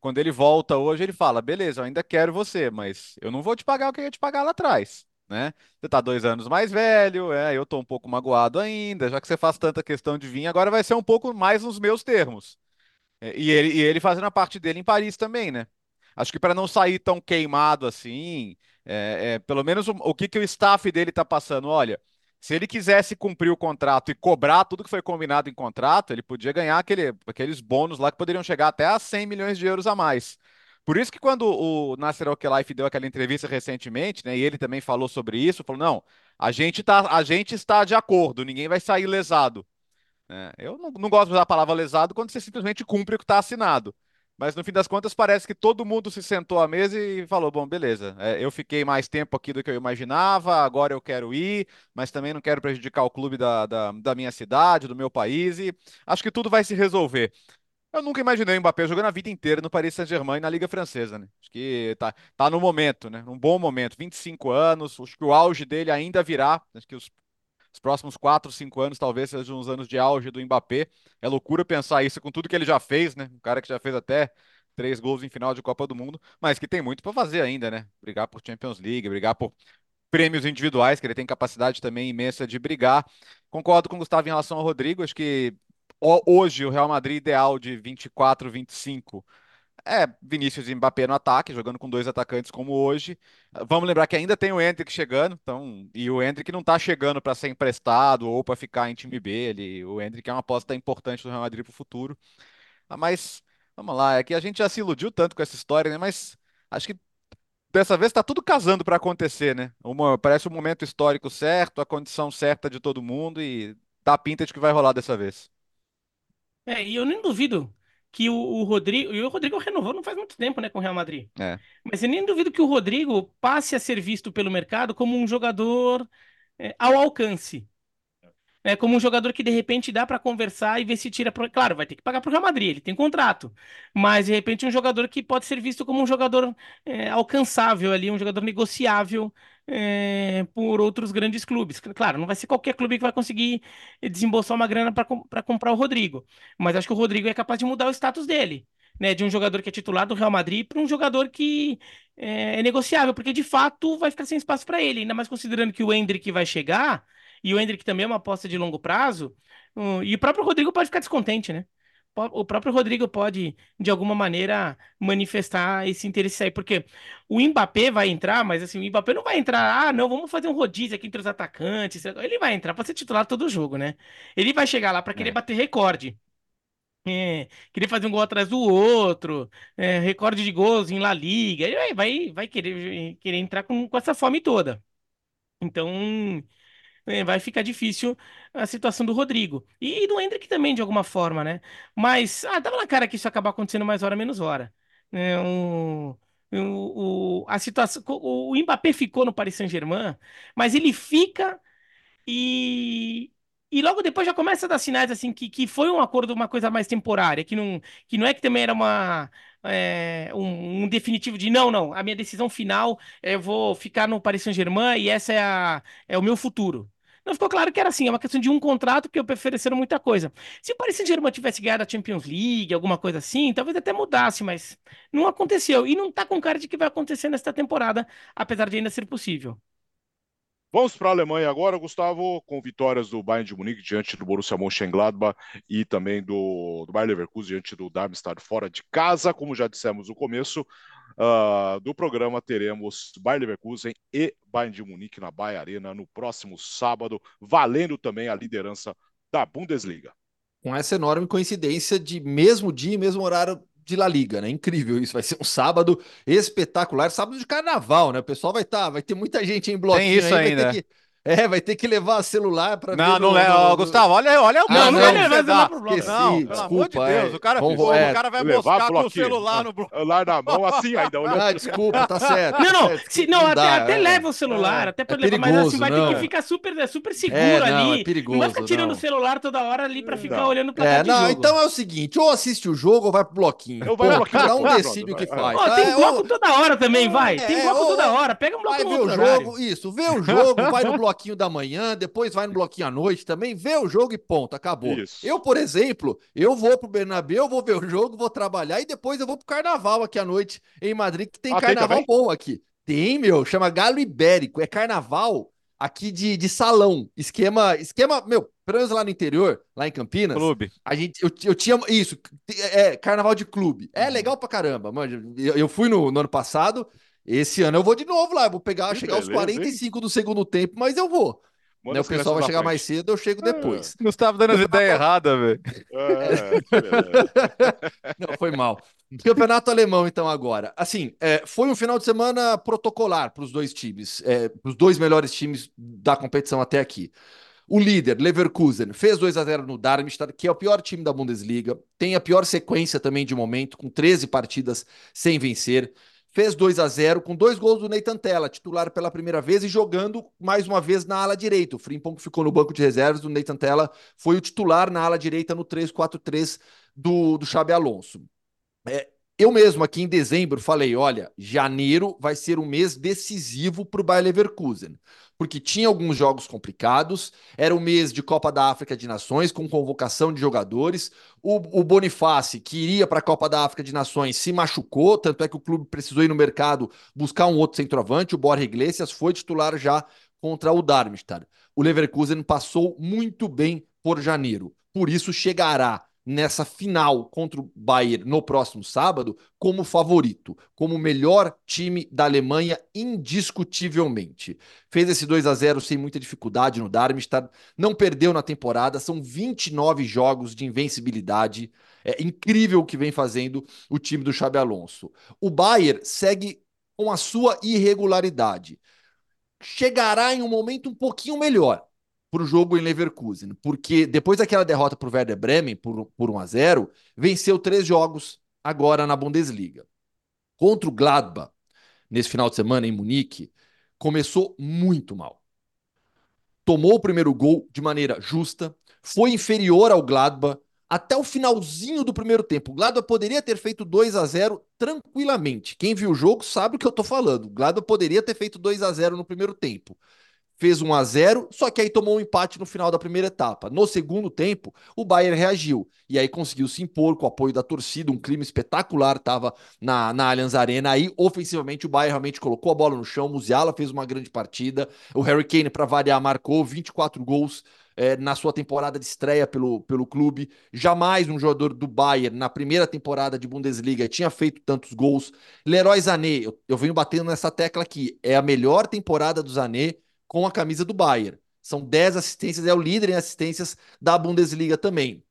quando ele volta hoje, ele fala: beleza, eu ainda quero você, mas eu não vou te pagar o que eu ia te pagar lá atrás. Né? Você tá dois anos mais velho, é, eu tô um pouco magoado ainda, já que você faz tanta questão de vir, agora vai ser um pouco mais nos meus termos. É, e ele, e ele fazendo a parte dele em Paris também, né? Acho que para não sair tão queimado assim, é, é, pelo menos o, o, que, que o staff dele tá passando, olha, se ele quisesse cumprir o contrato e cobrar tudo que foi combinado em contrato, ele podia ganhar aquele, aqueles bônus lá que poderiam chegar até a 100 milhões de euros a mais. Por isso que quando o Nasser Al-Khelaifi deu aquela entrevista recentemente, né, e ele também falou sobre isso, falou, não, a gente, tá, a gente está de acordo, ninguém vai sair lesado. É, eu não, não, gosto de usar a palavra lesado quando você simplesmente cumpre o que está assinado. Mas no fim das contas, parece que todo mundo se sentou à mesa e falou: bom, beleza, é, eu fiquei mais tempo aqui do que eu imaginava, agora eu quero ir, mas também não quero prejudicar o clube da, da, da minha cidade, do meu país, e acho que tudo vai se resolver. Eu nunca imaginei o Mbappé jogando a vida inteira no Paris Saint-Germain na Liga Francesa, né? Acho que tá, tá no momento, né? Um bom momento, 25 anos, acho que o auge dele ainda virá, acho que os os próximos 4, 5 anos talvez sejam os anos de auge do Mbappé. É loucura pensar isso com tudo que ele já fez, né? Um cara que já fez até três gols em final de Copa do Mundo, mas que tem muito para fazer ainda, né? Brigar por Champions League, brigar por prêmios individuais, que ele tem capacidade também imensa de brigar. Concordo com o Gustavo em relação ao Rodrigo, acho que hoje o Real Madrid ideal de 24, 25 é, Vinícius e Mbappé no ataque, jogando com dois atacantes como hoje. Vamos lembrar que ainda tem o Hendrick chegando, então, e o Hendrick não está chegando para ser emprestado ou para ficar em time B. Ele, o Hendrick é uma aposta importante do Real Madrid para o futuro. Ah, mas, vamos lá, é que a gente já se iludiu tanto com essa história, né? Mas acho que dessa vez está tudo casando para acontecer, né? Uma, parece o momento histórico certo, a condição certa de todo mundo e dá pinta de que vai rolar dessa vez. É, e eu nem duvido que o, o Rodrigo. E o Rodrigo renovou não faz muito tempo, né, com o Real Madrid. É. Mas eu nem duvido que o Rodrigo passe a ser visto pelo mercado como um jogador é, ao alcance. É como um jogador que de repente dá para conversar e ver se tira. Pro... Claro, vai ter que pagar para o Real Madrid, ele tem contrato. Mas de repente um jogador que pode ser visto como um jogador é, alcançável ali, um jogador negociável é, por outros grandes clubes. Claro, não vai ser qualquer clube que vai conseguir desembolsar uma grana para comprar o Rodrigo. Mas acho que o Rodrigo é capaz de mudar o status dele. Né, de um jogador que é titular do Real Madrid para um jogador que é, é negociável, porque de fato vai ficar sem espaço para ele, ainda mais considerando que o Hendrick vai chegar, e o Hendrick também é uma aposta de longo prazo, e o próprio Rodrigo pode ficar descontente, né? O próprio Rodrigo pode, de alguma maneira, manifestar esse interesse aí, porque o Mbappé vai entrar, mas assim, o Mbappé não vai entrar, ah, não, vamos fazer um rodízio aqui entre os atacantes. Ele vai entrar para ser titular todo jogo, né? Ele vai chegar lá para querer é. bater recorde. É, querer fazer um gol atrás do outro, é, recorde de gols em La Liga, ele vai, vai, vai querer, querer entrar com, com essa fome toda. Então, é, vai ficar difícil a situação do Rodrigo. E, do Hendrick também, de alguma forma, né? Mas, ah, tava na cara que isso acabar acontecendo mais hora menos hora. É, o, o, o, a situação, o, o Mbappé ficou no Paris Saint-Germain, mas ele fica e, e logo depois já começa a dar sinais assim que, que foi um acordo, uma coisa mais temporária, que não, que não é que também era uma, é, um, um, definitivo de não, não, a minha decisão final é eu vou ficar no Paris Saint-Germain e essa é, a, é o meu futuro. Não ficou claro que era assim, é uma questão de um contrato que ofereceram muita coisa. Se o Paris Saint-Germain tivesse ganhado a Champions League, alguma coisa assim, talvez até mudasse, mas não aconteceu. E não tá com cara de que vai acontecer nesta temporada, apesar de ainda ser possível. Vamos para a Alemanha agora, Gustavo, com vitórias do Bayern de Munique diante do Borussia Mönchengladbach e também do, do Bayern Leverkusen diante do Darmstadt fora de casa. Como já dissemos no começo, uh, do programa teremos Bayer Leverkusen e Bayern de Munique na Baia Arena no próximo sábado, valendo também a liderança da Bundesliga. Com essa enorme coincidência de mesmo dia e mesmo horário de La Liga, né? Incrível isso. Vai ser um sábado espetacular, sábado de carnaval, né? O pessoal vai estar, tá, vai ter muita gente em bloquinho. Tem isso aí, ainda. Que, é, vai ter que levar celular para Não, não leva. No... Gustavo, olha, olha o Não, não vai levar celular pro bloco. Não, pelo amor de Deus. O cara, Vamos, o cara vai mostrar com o celular no bloco. Celular na mão, assim ainda. Olhando. Ah, desculpa, tá certo. Não, não, tá se, não, até, até é. leva o celular, é, até para é levar, mas assim, vai ter que ficar super, é super seguro é, não, ali. É perigoso, não vai ficar tirando o celular toda hora ali para ficar olhando para é, não, então é o seguinte, ou assiste o jogo ou vai pro bloquinho. Eu vou pro bloquinho. Cada um decide o que faz. Tem bloco toda hora também, vai. Tem bloco toda hora. Pega um bloco no outro Vai ver o jogo, isso, vê o jogo, vai no bloquinho da manhã, depois vai no bloquinho à noite também, vê o jogo e ponto, acabou. Isso. Eu, por exemplo, eu vou pro Bernabéu, vou ver o jogo, vou trabalhar e depois eu vou pro carnaval aqui à noite em Madrid, que tem ah, carnaval tem bom aqui. Tem, meu, chama Galo Ibérico, é carnaval aqui de, de salão, esquema, esquema, meu, pelo menos lá no interior, lá em Campinas, clube. a gente, eu, eu tinha, isso, é, carnaval de clube, é uhum. legal pra caramba, mano, eu, eu fui no, no ano passado, esse ano eu vou de novo lá, vou pegar, que chegar beleza, aos 45 hein? do segundo tempo, mas eu vou. Né, o pessoal vai chegar frente. mais cedo, eu chego depois. É. Gustavo dando as ideias erradas, velho. É, Não, foi mal. Campeonato alemão, então, agora. Assim, é, foi um final de semana protocolar para os dois times, é, para os dois melhores times da competição até aqui. O líder, Leverkusen, fez 2 a 0 no Darmstadt, que é o pior time da Bundesliga. Tem a pior sequência também de momento, com 13 partidas sem vencer. Fez 2 a 0 com dois gols do Nathan Tella, titular pela primeira vez e jogando mais uma vez na ala direita. O Frimpong ficou no banco de reservas, o Nathan Tella foi o titular na ala direita no 3-4-3 do, do Xabi Alonso. É, eu mesmo aqui em dezembro falei, olha, janeiro vai ser um mês decisivo para o Bayer Leverkusen porque tinha alguns jogos complicados. Era o mês de Copa da África de Nações, com convocação de jogadores. O, o que iria para a Copa da África de Nações, se machucou, tanto é que o clube precisou ir no mercado buscar um outro centroavante. O Borja Iglesias foi titular já contra o Darmstadt. O Leverkusen passou muito bem por janeiro. Por isso chegará nessa final contra o Bayern no próximo sábado como favorito, como melhor time da Alemanha indiscutivelmente. Fez esse 2 a 0 sem muita dificuldade no Darmstadt, não perdeu na temporada, são 29 jogos de invencibilidade. É incrível o que vem fazendo o time do Xabi Alonso. O Bayern segue com a sua irregularidade. Chegará em um momento um pouquinho melhor para o jogo em Leverkusen, porque depois daquela derrota para o Werder Bremen por, por 1 a 0 venceu três jogos agora na Bundesliga. Contra o Gladbach, nesse final de semana em Munique, começou muito mal. Tomou o primeiro gol de maneira justa, foi inferior ao Gladbach até o finalzinho do primeiro tempo. O Gladbach poderia ter feito 2 a 0 tranquilamente. Quem viu o jogo sabe o que eu estou falando. O Gladbach poderia ter feito 2 a 0 no primeiro tempo fez 1 a 0 só que aí tomou um empate no final da primeira etapa. No segundo tempo, o Bayern reagiu e aí conseguiu se impor com o apoio da torcida, um clima espetacular estava na, na Allianz Arena. Aí, ofensivamente, o Bayern realmente colocou a bola no chão, o Musiala fez uma grande partida, o Harry Kane, para variar, marcou 24 gols. É, na sua temporada de estreia pelo, pelo clube. Jamais um jogador do Bayern, na primeira temporada de Bundesliga, tinha feito tantos gols. Leroy Sané, eu, eu venho batendo nessa tecla aqui, é a melhor temporada do Sané com a camisa do Bayern. São 10 assistências, é o líder em assistências da Bundesliga também.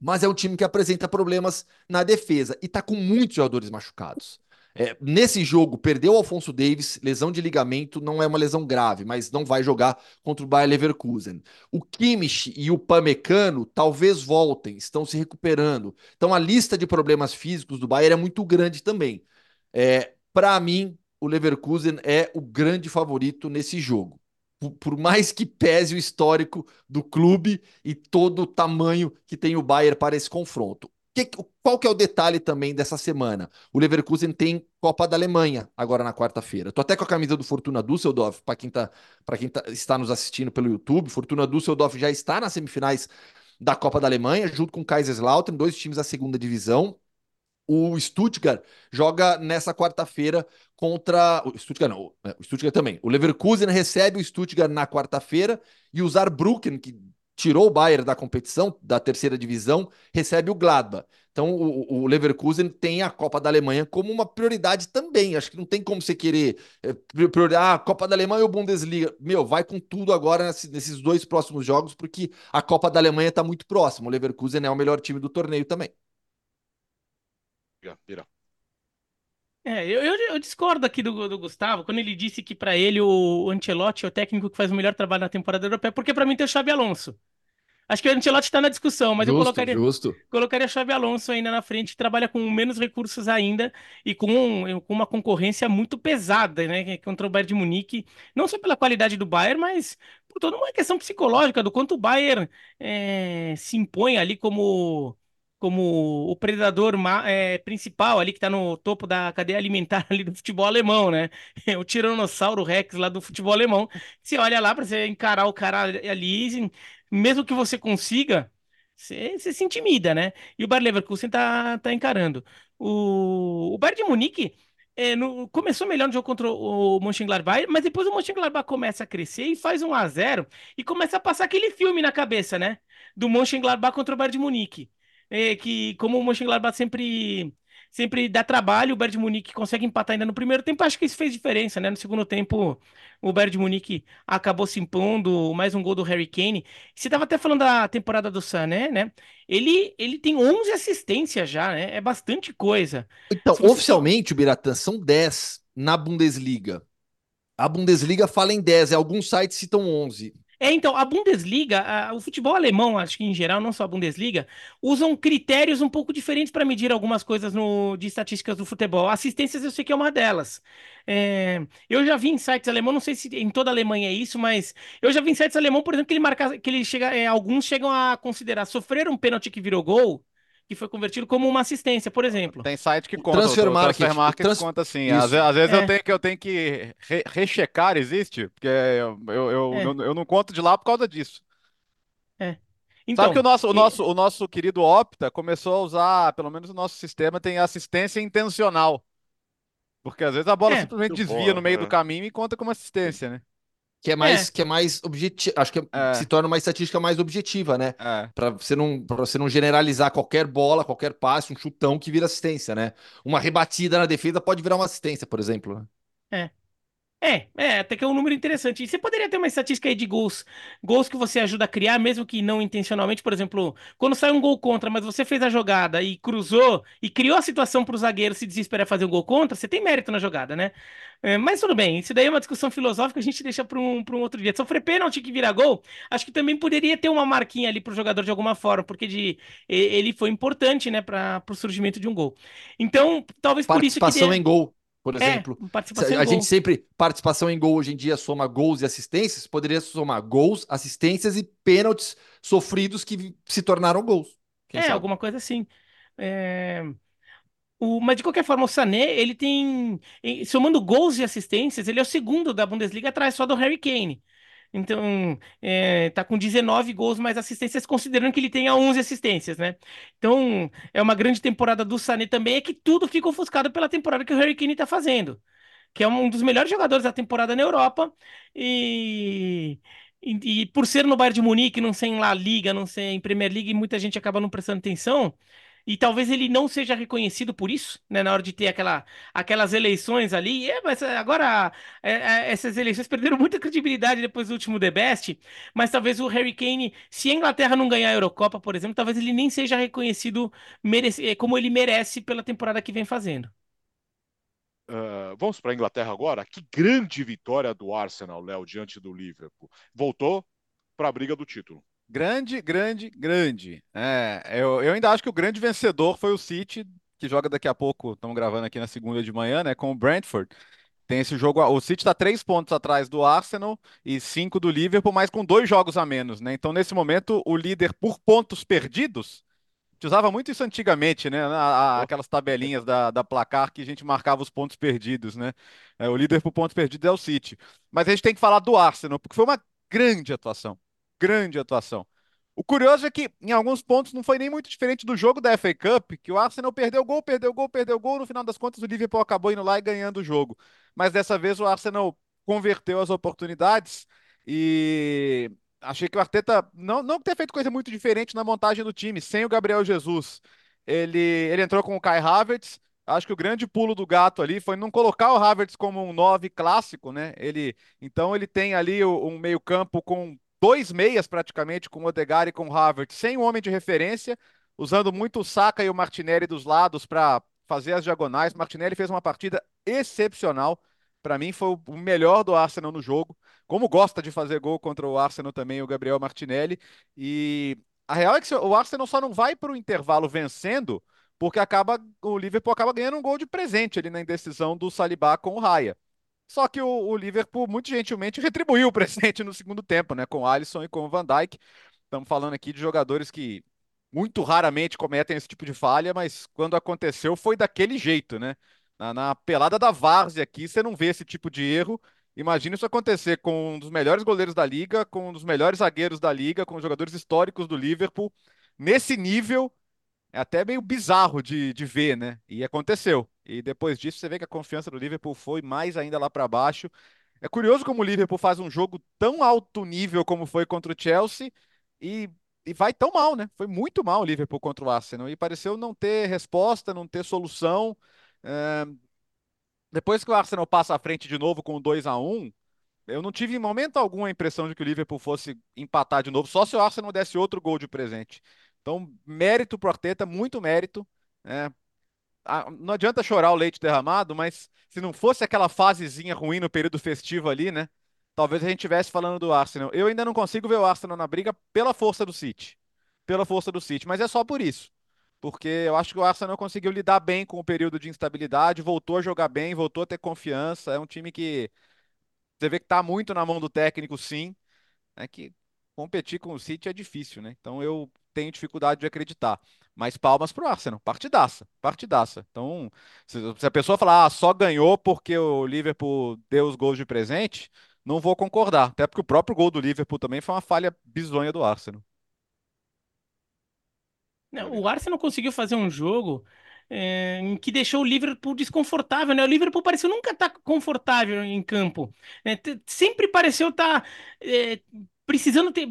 Mas é um time que apresenta problemas na defesa e está com muitos jogadores machucados. É, nesse jogo, perdeu o Alfonso Davis, lesão de ligamento, não é uma lesão grave, mas não vai jogar contra o Bayer Leverkusen. O Kimmich e o Pamecano talvez voltem, estão se recuperando. Então a lista de problemas físicos do Bayern é muito grande também. É, Para mim, o Leverkusen é o grande favorito nesse jogo por mais que pese o histórico do clube e todo o tamanho que tem o Bayern para esse confronto. Que, qual que é o detalhe também dessa semana? O Leverkusen tem Copa da Alemanha agora na quarta-feira. Tô até com a camisa do Fortuna Düsseldorf, para quem, tá, quem tá, está nos assistindo pelo YouTube. Fortuna Düsseldorf já está nas semifinais da Copa da Alemanha, junto com Kaiserslautern, dois times da segunda divisão. O Stuttgart joga nessa quarta-feira contra. O Stuttgart não, é, o Stuttgart também. O Leverkusen recebe o Stuttgart na quarta-feira e o Saarbrücken, que tirou o Bayern da competição, da terceira divisão, recebe o Gladbach. Então o, o, Leverkusen tem a Copa da Alemanha como uma prioridade também. Acho que não tem como você querer é, priorizar a Copa da Alemanha ou Bundesliga. Meu, vai com tudo agora nesses dois próximos jogos, porque a Copa da Alemanha está muito próxima. O Leverkusen é o melhor time do torneio também. Pira. É, eu, eu, eu, discordo aqui do, do, Gustavo quando ele disse que para ele o Ancelotti é o técnico que faz o melhor trabalho na temporada europeia, porque para mim tem o Xabi Alonso. Acho que o Ancelotti está na discussão, mas justo, eu colocaria, justo. colocaria o Xabi Alonso ainda na frente, que trabalha com menos recursos ainda e com, com uma concorrência muito pesada, né, contra o Bayern de Munique, não só pela qualidade do Bayern, mas por toda uma questão psicológica do quanto o Bayern é, se impõe ali como como o predador é, principal ali que está no topo da cadeia alimentar ali do futebol alemão, né? O Tiranossauro Rex lá do futebol alemão. Você olha lá para você encarar o cara ali, mesmo que você consiga, você, você se intimida, né? E o Bayer Leverkusen tá, tá encarando. O, o Bayern de Munique é, no, começou melhor no jogo contra o Mönchengladbach, mas depois o Mönchengladbach começa a crescer e faz um a 0 e começa a passar aquele filme na cabeça, né? Do Mönchengladbach contra o Bayern de Munique é, que como o Mönchengladbach sempre sempre dá trabalho, o Bayern de Munique consegue empatar ainda no primeiro tempo, acho que isso fez diferença, né? No segundo tempo, o Bayern de Munique acabou se impondo, mais um gol do Harry Kane. Você estava até falando da temporada do Sané, né? Ele, ele tem 11 assistências já, né? É bastante coisa. Então, oficialmente, o Biratã, são 10 na Bundesliga. A Bundesliga fala em 10, alguns sites citam 11. É, então, a Bundesliga, a, o futebol alemão, acho que em geral, não só a Bundesliga, usam critérios um pouco diferentes para medir algumas coisas no, de estatísticas do futebol. Assistências eu sei que é uma delas. É, eu já vi em sites alemão, não sei se em toda a Alemanha é isso, mas eu já vi em sites alemão, por exemplo, que ele marca, que ele chega, é, alguns chegam a considerar sofrer um pênalti que virou gol que foi convertido como uma assistência, por exemplo. Tem site que conta. Transfer Market, transfer market trans... conta assim. Às, às, vezes é. eu tenho que, eu tenho que re rechecar, existe? Porque eu, eu, eu, é. eu, eu, não conto de lá por causa disso. É. Então, Sabe que o nosso, e... o, nosso, o nosso querido Opta começou a usar, pelo menos o nosso sistema tem assistência intencional. Porque às vezes a bola é. simplesmente desvia no meio do caminho e conta como assistência, né? Que é mais, é. que é mais objetivo. Acho que é. se torna uma estatística mais objetiva, né? É. Para você não, para você não generalizar qualquer bola, qualquer passe, um chutão que vira assistência, né? Uma rebatida na defesa pode virar uma assistência, por exemplo. Né? É. É, é, até que é um número interessante. E você poderia ter uma estatística aí de gols, gols que você ajuda a criar, mesmo que não intencionalmente. Por exemplo, quando sai um gol contra, mas você fez a jogada e cruzou e criou a situação para o zagueiro se desesperar fazer um gol contra, você tem mérito na jogada, né? É, mas tudo bem, isso daí é uma discussão filosófica, a gente deixa para um, um outro dia. Sofrer pênalti que vira gol, acho que também poderia ter uma marquinha ali para o jogador de alguma forma, porque de, ele foi importante, né, para o surgimento de um gol. Então, talvez por isso que. Participação em gol. Por é, exemplo, a gente sempre, participação em gol hoje em dia soma gols e assistências, poderia somar gols, assistências e pênaltis sofridos que se tornaram gols. É, sabe? alguma coisa assim. É... O, mas de qualquer forma, o Sané, ele tem. Somando gols e assistências, ele é o segundo da Bundesliga atrás só do Harry Kane. Então, é, tá com 19 gols mais assistências, considerando que ele tenha 11 assistências, né? Então, é uma grande temporada do Sané também, é que tudo fica ofuscado pela temporada que o Harry Kane tá fazendo, que é um dos melhores jogadores da temporada na Europa e... E, e por ser no Bayern de Munique, não ser em La Liga, não ser em Premier League, muita gente acaba não prestando atenção e talvez ele não seja reconhecido por isso, né, na hora de ter aquela, aquelas eleições ali. É, mas agora é, é, essas eleições perderam muita credibilidade depois do último The Best, mas talvez o Harry Kane, se a Inglaterra não ganhar a Eurocopa, por exemplo, talvez ele nem seja reconhecido merece, como ele merece pela temporada que vem fazendo. Uh, vamos para a Inglaterra agora. Que grande vitória do Arsenal, Léo, diante do Liverpool. Voltou para a briga do título. Grande, grande, grande. É, eu, eu ainda acho que o grande vencedor foi o City, que joga daqui a pouco, estamos gravando aqui na segunda de manhã, né, com o Brentford. Tem esse jogo, o City está três pontos atrás do Arsenal e cinco do Liverpool, mas com dois jogos a menos, né? Então, nesse momento, o líder por pontos perdidos, a gente usava muito isso antigamente, né? aquelas tabelinhas da, da placar que a gente marcava os pontos perdidos, né? É, o líder por pontos perdidos é o City. Mas a gente tem que falar do Arsenal, porque foi uma grande atuação grande atuação. O curioso é que, em alguns pontos, não foi nem muito diferente do jogo da FA Cup, que o Arsenal perdeu gol, perdeu gol, perdeu gol, no final das contas o Liverpool acabou indo lá e ganhando o jogo. Mas dessa vez o Arsenal converteu as oportunidades e achei que o Arteta não, não ter feito coisa muito diferente na montagem do time, sem o Gabriel Jesus. Ele, ele entrou com o Kai Havertz, Acho que o grande pulo do gato ali foi não colocar o Havertz como um 9 clássico, né? Ele, então ele tem ali um meio-campo com dois meias praticamente, com o Odegaard e com o Havertz, sem um homem de referência, usando muito o Saka e o Martinelli dos lados para fazer as diagonais. Martinelli fez uma partida excepcional. Para mim, foi o melhor do Arsenal no jogo. Como gosta de fazer gol contra o Arsenal também, o Gabriel Martinelli. E a real é que o Arsenal só não vai para o intervalo vencendo, porque acaba o Liverpool acaba ganhando um gol de presente ali na indecisão do Saliba com o Raya. Só que o, o, Liverpool muito gentilmente retribuiu o presente no segundo tempo, né? Com o Alisson e com o Van Dijk. Estamos falando aqui de jogadores que muito raramente cometem esse tipo de falha, mas quando aconteceu foi daquele jeito, né? Na, na pelada da várzea aqui, você não vê esse tipo de erro. Imagina isso acontecer com um dos melhores goleiros da liga, com um dos melhores zagueiros da liga, com os jogadores históricos do Liverpool. Nesse nível, é até meio bizarro de, de ver, né? E aconteceu. E depois disso você vê que a confiança do Liverpool foi mais ainda lá para baixo. É curioso como o Liverpool faz um jogo tão alto nível como foi contra o Chelsea e, e vai tão mal, né? Foi muito mal o Liverpool contra o Arsenal e pareceu não ter resposta, não ter solução. É... Depois que o Arsenal passa à frente de novo com 2 a 1 eu não tive em momento algum a impressão de que o Liverpool fosse empatar de novo, só se o Arsenal desse outro gol de presente. Então, mérito pro Arteta, muito mérito. Né? não adianta chorar o leite derramado, mas se não fosse aquela fasezinha ruim no período festivo ali, né? talvez a gente estivesse falando do Arsenal. Eu ainda não consigo ver o Arsenal na briga pela força do City. Pela força do City, mas é só por isso. Porque eu acho que o Arsenal conseguiu lidar bem com o período de instabilidade, voltou a jogar bem, voltou a ter confiança. É um time que você vê que está muito na mão do técnico, sim. É que competir com o City é difícil, né? Então eu tenho dificuldade de acreditar. Mas palmas pro Arsenal, partidaça, partidaça. Então, se, a pessoa falar, ah, só ganhou porque o Liverpool deu os gols de presente, não vou concordar. Até porque o próprio gol do Liverpool também foi uma falha bizonha do Arsenal. O Arsenal conseguiu fazer um jogo é, que deixou o Liverpool desconfortável, né? O Liverpool pareceu nunca estar tá confortável em campo. Né? Sempre pareceu estar tá, é, precisando ter.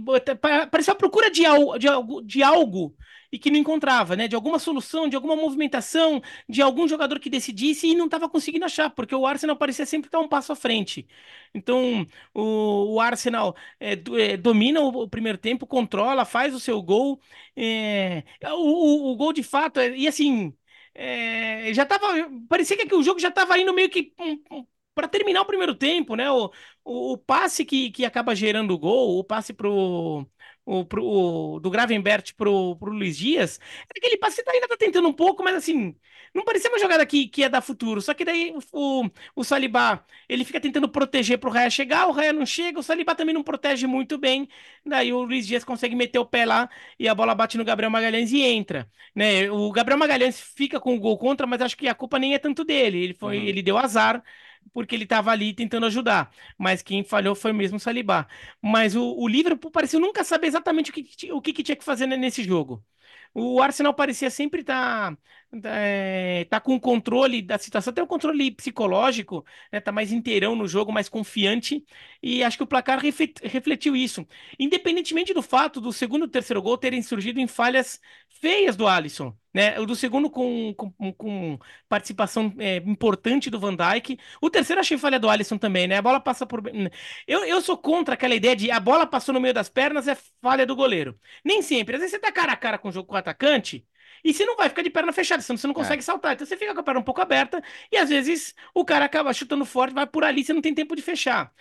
Pareceu a procura de, de, algo, de algo e que não encontrava, né? De alguma solução, de alguma movimentação, de algum jogador que decidisse e não estava conseguindo achar, porque o Arsenal parecia sempre estar um passo à frente. Então, o, o Arsenal é, é, domina o, o, primeiro tempo, controla, faz o seu gol. É, o, o, gol de fato, e assim. Já tava. Parecia que o jogo já estava indo meio que um, um, para terminar o primeiro tempo, né? O, o, o, passe que, que acaba gerando o gol, o passe pro, o, pro, o, do Gravenbert pro, pro Luiz Dias, aquele passe que ainda tá tentando um pouco, mas assim, não parecia uma jogada que, que ia dar futuro. Só que daí o, o Salibá, ele fica tentando proteger pro Raia chegar, o Raia não chega, o Salibá também não protege muito bem. Daí o Luiz Dias consegue meter o pé lá e a bola bate no Gabriel Magalhães e entra. Né? O Gabriel Magalhães fica com o gol contra, mas acho que a culpa nem é tanto dele. Ele, foi, uhum. ele deu azar porque ele estava ali tentando ajudar. Mas quem falhou foi mesmo o Saliba. Mas o, o Liverpool pareceu nunca saber exatamente o que, o que, tinha que fazer nesse jogo. O Arsenal parecia sempre estar tá, é, tá com o controle da situação, até o controle psicológico, né, tá mais inteirão no jogo, mais confiante, e acho que o placar refletiu isso. Independentemente do fato do segundo e terceiro gol terem surgido em falhas feias do Alisson, né? O do segundo com, com, com participação é, importante do Van Dijk. O terceiro achei falha do Alisson também, né? A bola passa por. Eu, eu sou contra aquela ideia de a bola passou no meio das pernas, é falha do goleiro. Nem sempre. Às vezes você tá cara a cara com o jogo com o atacante. E você não vai ficar de perna fechada, senão você não consegue é. saltar. Então você fica com a perna um pouco aberta e às vezes o cara acaba chutando forte, vai por ali, você não tem tempo de fechar.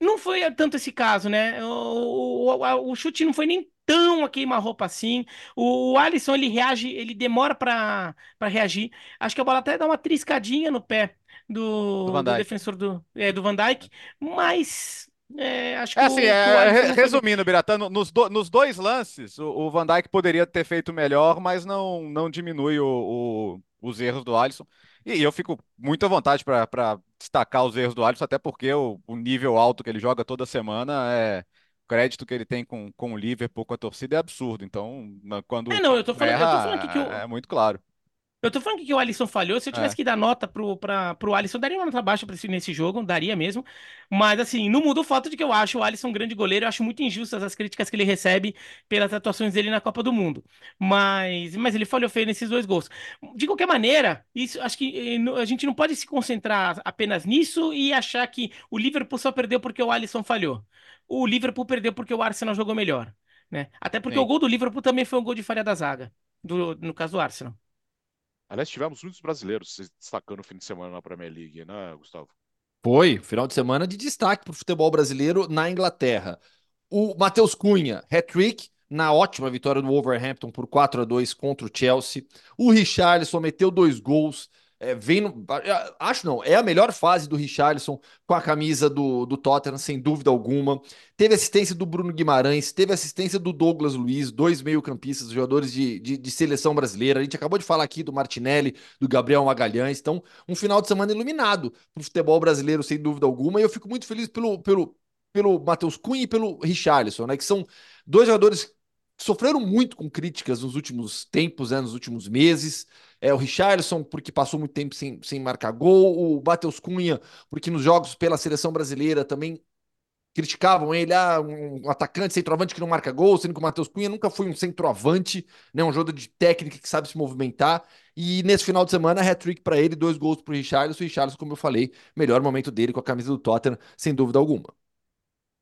Não foi tanto esse caso, né? O, o, o, o chute não foi nem tão a queima-roupa assim. O, o Alisson, ele reage, ele demora para reagir. Acho que a bola até dá uma triscadinha no pé do, do, do defensor do, é, do Van Dijk, mas é, acho que é assim, o, é, resumindo, Biratã, nos, do, nos dois lances, o, o, Van Dijk poderia ter feito melhor, mas não, não diminui o, o, os erros do Alisson. E eu fico muito à vontade para destacar os erros do Alisson, até porque o, o, nível alto que ele joga toda semana é. O crédito que ele tem com, com o Liverpool, com a torcida, é absurdo. Então, quando. É, não, eu tô falando, erra, eu tô falando aqui que o, é muito claro. Eu tô falando que o Alisson falhou. Se eu tivesse é. que dar nota pro, pra, pro Alisson, eu daria uma nota baixa pra esse, nesse jogo, daria mesmo. Mas, assim, não muda o fato de que eu acho o Alisson um grande goleiro. Eu acho muito injustas as críticas que ele recebe pelas atuações dele na Copa do Mundo. Mas, mas ele falhou feio nesses dois gols. De qualquer maneira, isso acho que eh, a gente não pode se concentrar apenas nisso e achar que o Liverpool só perdeu porque o Alisson falhou. O Liverpool perdeu porque o Arsenal jogou melhor. Né? Até porque o gol do Liverpool também foi um gol de falha da zaga, do, no caso do Arsenal. Aliás, tivemos muitos brasileiros se destacando no fim de semana na Premier League, né, Gustavo? Foi, final de semana de destaque para o futebol brasileiro na Inglaterra. O Matheus Cunha, hat-trick na ótima vitória do Wolverhampton por 4 a 2 contra o Chelsea. O Richarlison meteu dois gols. É, vem no, acho não, é a melhor fase do Richarlison com a camisa do, do Tottenham, sem dúvida alguma. Teve assistência do Bruno Guimarães, teve assistência do Douglas Luiz, dois meio-campistas, jogadores de, de, de, seleção brasileira. A gente acabou de falar aqui do Martinelli, do Gabriel Magalhães. Então, um final de semana iluminado para o futebol brasileiro, sem dúvida alguma. E eu fico muito feliz pelo, pelo, pelo Matheus Cunha e pelo Richarlison, né? Que são dois jogadores sofreram muito com críticas nos últimos tempos, né, nos últimos meses. É, o Richarlison, porque passou muito tempo sem, sem marcar gol. O Matheus Cunha, porque nos jogos pela seleção brasileira também criticavam ele, ah, um atacante centroavante que não marca gol, sendo que o Matheus Cunha nunca foi um centroavante, né, um jogador de técnica que sabe se movimentar. E nesse final de semana, hat-trick para ele, dois gols para o Richarlison. O Richarlison, como eu falei, melhor momento dele com a camisa do Tottenham, sem dúvida alguma.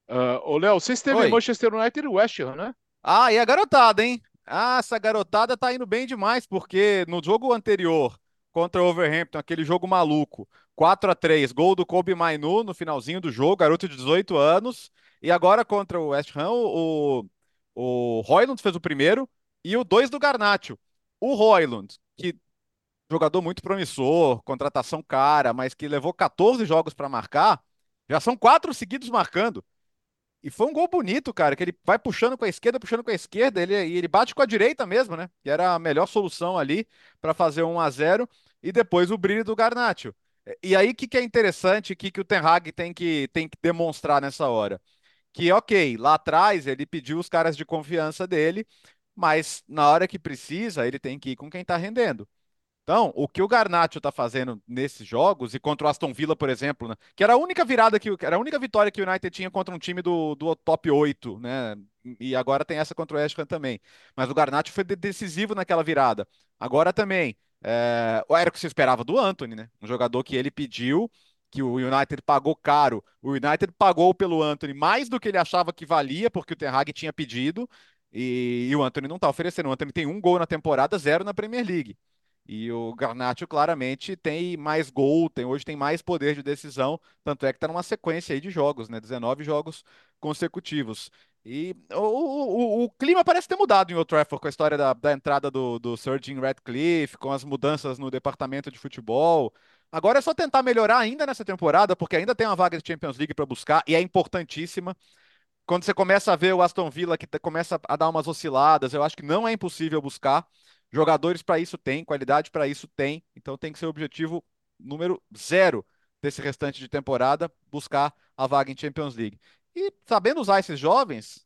Uh, ô, Léo, você esteve Oi. em Manchester United e West Ham, né? Ah, e a garotada, hein? Ah, essa garotada tá indo bem demais, porque no jogo anterior contra o Overhampton, aquele jogo maluco, 4 a 3 gol do Kobe Mainu no finalzinho do jogo, garoto de 18 anos. E agora contra o West Ham, o, o Royland fez o primeiro e o 2 do Garnacho. O Royland, que jogador muito promissor, contratação cara, mas que levou 14 jogos para marcar, já são quatro seguidos marcando. E foi um gol bonito, cara, que ele vai puxando com a esquerda, puxando com a esquerda, ele, e ele bate com a direita mesmo, né? Que era a melhor solução ali para fazer 1 a 0 e depois o brilho do Garnacho. E aí, o que, que é interessante, o que, que o Ten Hag tem que, tem que demonstrar nessa hora? Que, ok, lá atrás ele pediu os caras de confiança dele, mas na hora que precisa, ele tem que ir com quem está rendendo. Então, o que o Garnacho está fazendo nesses jogos, e contra o Aston Villa, por exemplo, né, que era a única virada que era a única vitória que o United tinha contra um time do, do top 8, né? E agora tem essa contra o West Ham também. Mas o Garnacho foi decisivo naquela virada. Agora também. É, era o que se esperava do Anthony, né? Um jogador que ele pediu, que o United pagou caro. O United pagou pelo Anthony mais do que ele achava que valia, porque o Ten Hag tinha pedido. E, e o Anthony não está oferecendo. O Anthony tem um gol na temporada, zero na Premier League. E o Garnacho claramente tem mais gol, tem, hoje tem mais poder de decisão, tanto é que está numa sequência aí de jogos, né? 19 jogos consecutivos. E o, o, o, clima parece ter mudado em Old Trafford com a história da, da entrada do, do Sir Jim Radcliffe, com as mudanças no departamento de futebol. Agora é só tentar melhorar ainda nessa temporada, porque ainda tem uma vaga de Champions League para buscar e é importantíssima. Quando você começa a ver o Aston Villa que começa a dar umas osciladas, eu acho que não é impossível buscar. Jogadores para isso tem, qualidade para isso tem, então tem que ser o objetivo número zero desse restante de temporada, buscar a vaga em Champions League. E sabendo usar esses jovens,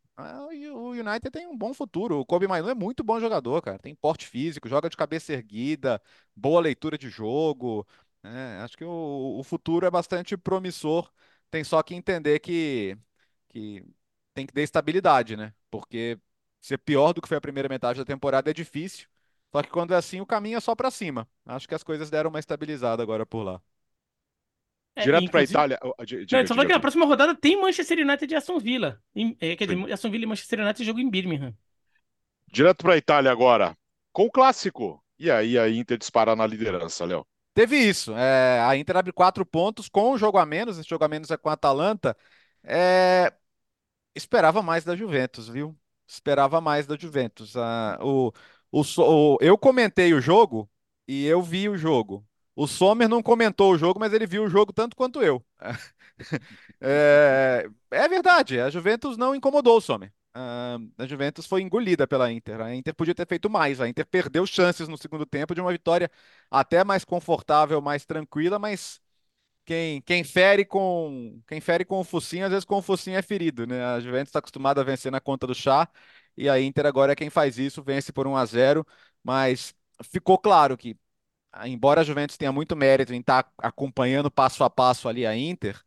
o United tem um bom futuro. O Kobe Mainu é muito bom jogador, cara. Tem porte físico, joga de cabeça erguida, boa leitura de jogo. É, acho que o, o, futuro é bastante promissor. Tem só que entender que, que tem que ter estabilidade, né? Porque ser pior do que foi a primeira metade da temporada é difícil. Só que quando é assim, o caminho é só para cima. Acho que as coisas deram uma estabilizada agora por lá. É, Direto para Itália. Diga, não, só que na próxima rodada tem Manchester United e Aston Villa. é, quer dizer, Aston Villa e Manchester United jogo em Birmingham. Direto para Itália agora. Com o clássico. E aí a Inter dispara na liderança, Léo. Teve isso. É, a Inter abre quatro pontos com o jogo a menos. Esse jogo a menos é com a Atalanta. É, esperava mais da Juventus, viu? Esperava mais da Juventus. Ah, o, o, eu comentei o jogo e eu vi o jogo. O Sommer não comentou o jogo, mas ele viu o jogo tanto quanto eu. É, é verdade, a Juventus não incomodou o Sommer. a Juventus foi engolida pela Inter. A Inter podia ter feito mais. A Inter perdeu chances no segundo tempo de uma vitória até mais confortável, mais tranquila, mas quem, quem fere com quem fere com o focinho, às vezes com o focinho é ferido, né? A Juventus está acostumada a vencer na conta do chá e a Inter agora é quem faz isso, vence por 1 a 0, mas ficou claro que embora a Juventus tenha muito mérito em estar tá acompanhando passo a passo ali a Inter,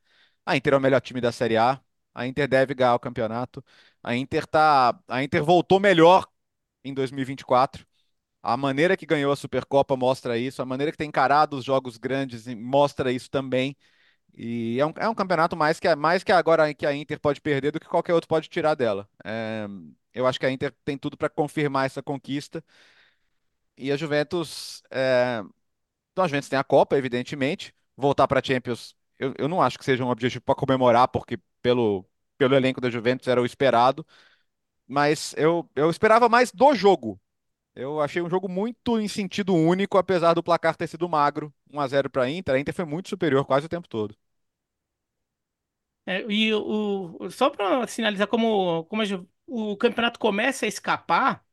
a Inter é o melhor time da Série A, a Inter deve ganhar o campeonato. A Inter tá, a Inter voltou melhor em 2024. A maneira que ganhou a Supercopa mostra isso, a maneira que tem encarado os jogos grandes mostra isso também. E é um, é um campeonato mais que, mais que agora que a Inter pode perder do que qualquer outro pode tirar dela. É, eu acho que a Inter tem tudo para confirmar essa conquista. E a Juventus. É... Então a Juventus tem a Copa, evidentemente. Voltar para a Champions, eu, eu não acho que seja um objetivo para comemorar, porque pelo, pelo elenco da Juventus era o esperado. Mas eu, eu esperava mais do jogo. Eu achei um jogo muito em sentido único, apesar do placar ter sido magro. 1 a 0 para a Inter. A Inter foi muito superior quase o tempo todo. É, e o, só para sinalizar como, como a, o campeonato começa a escapar,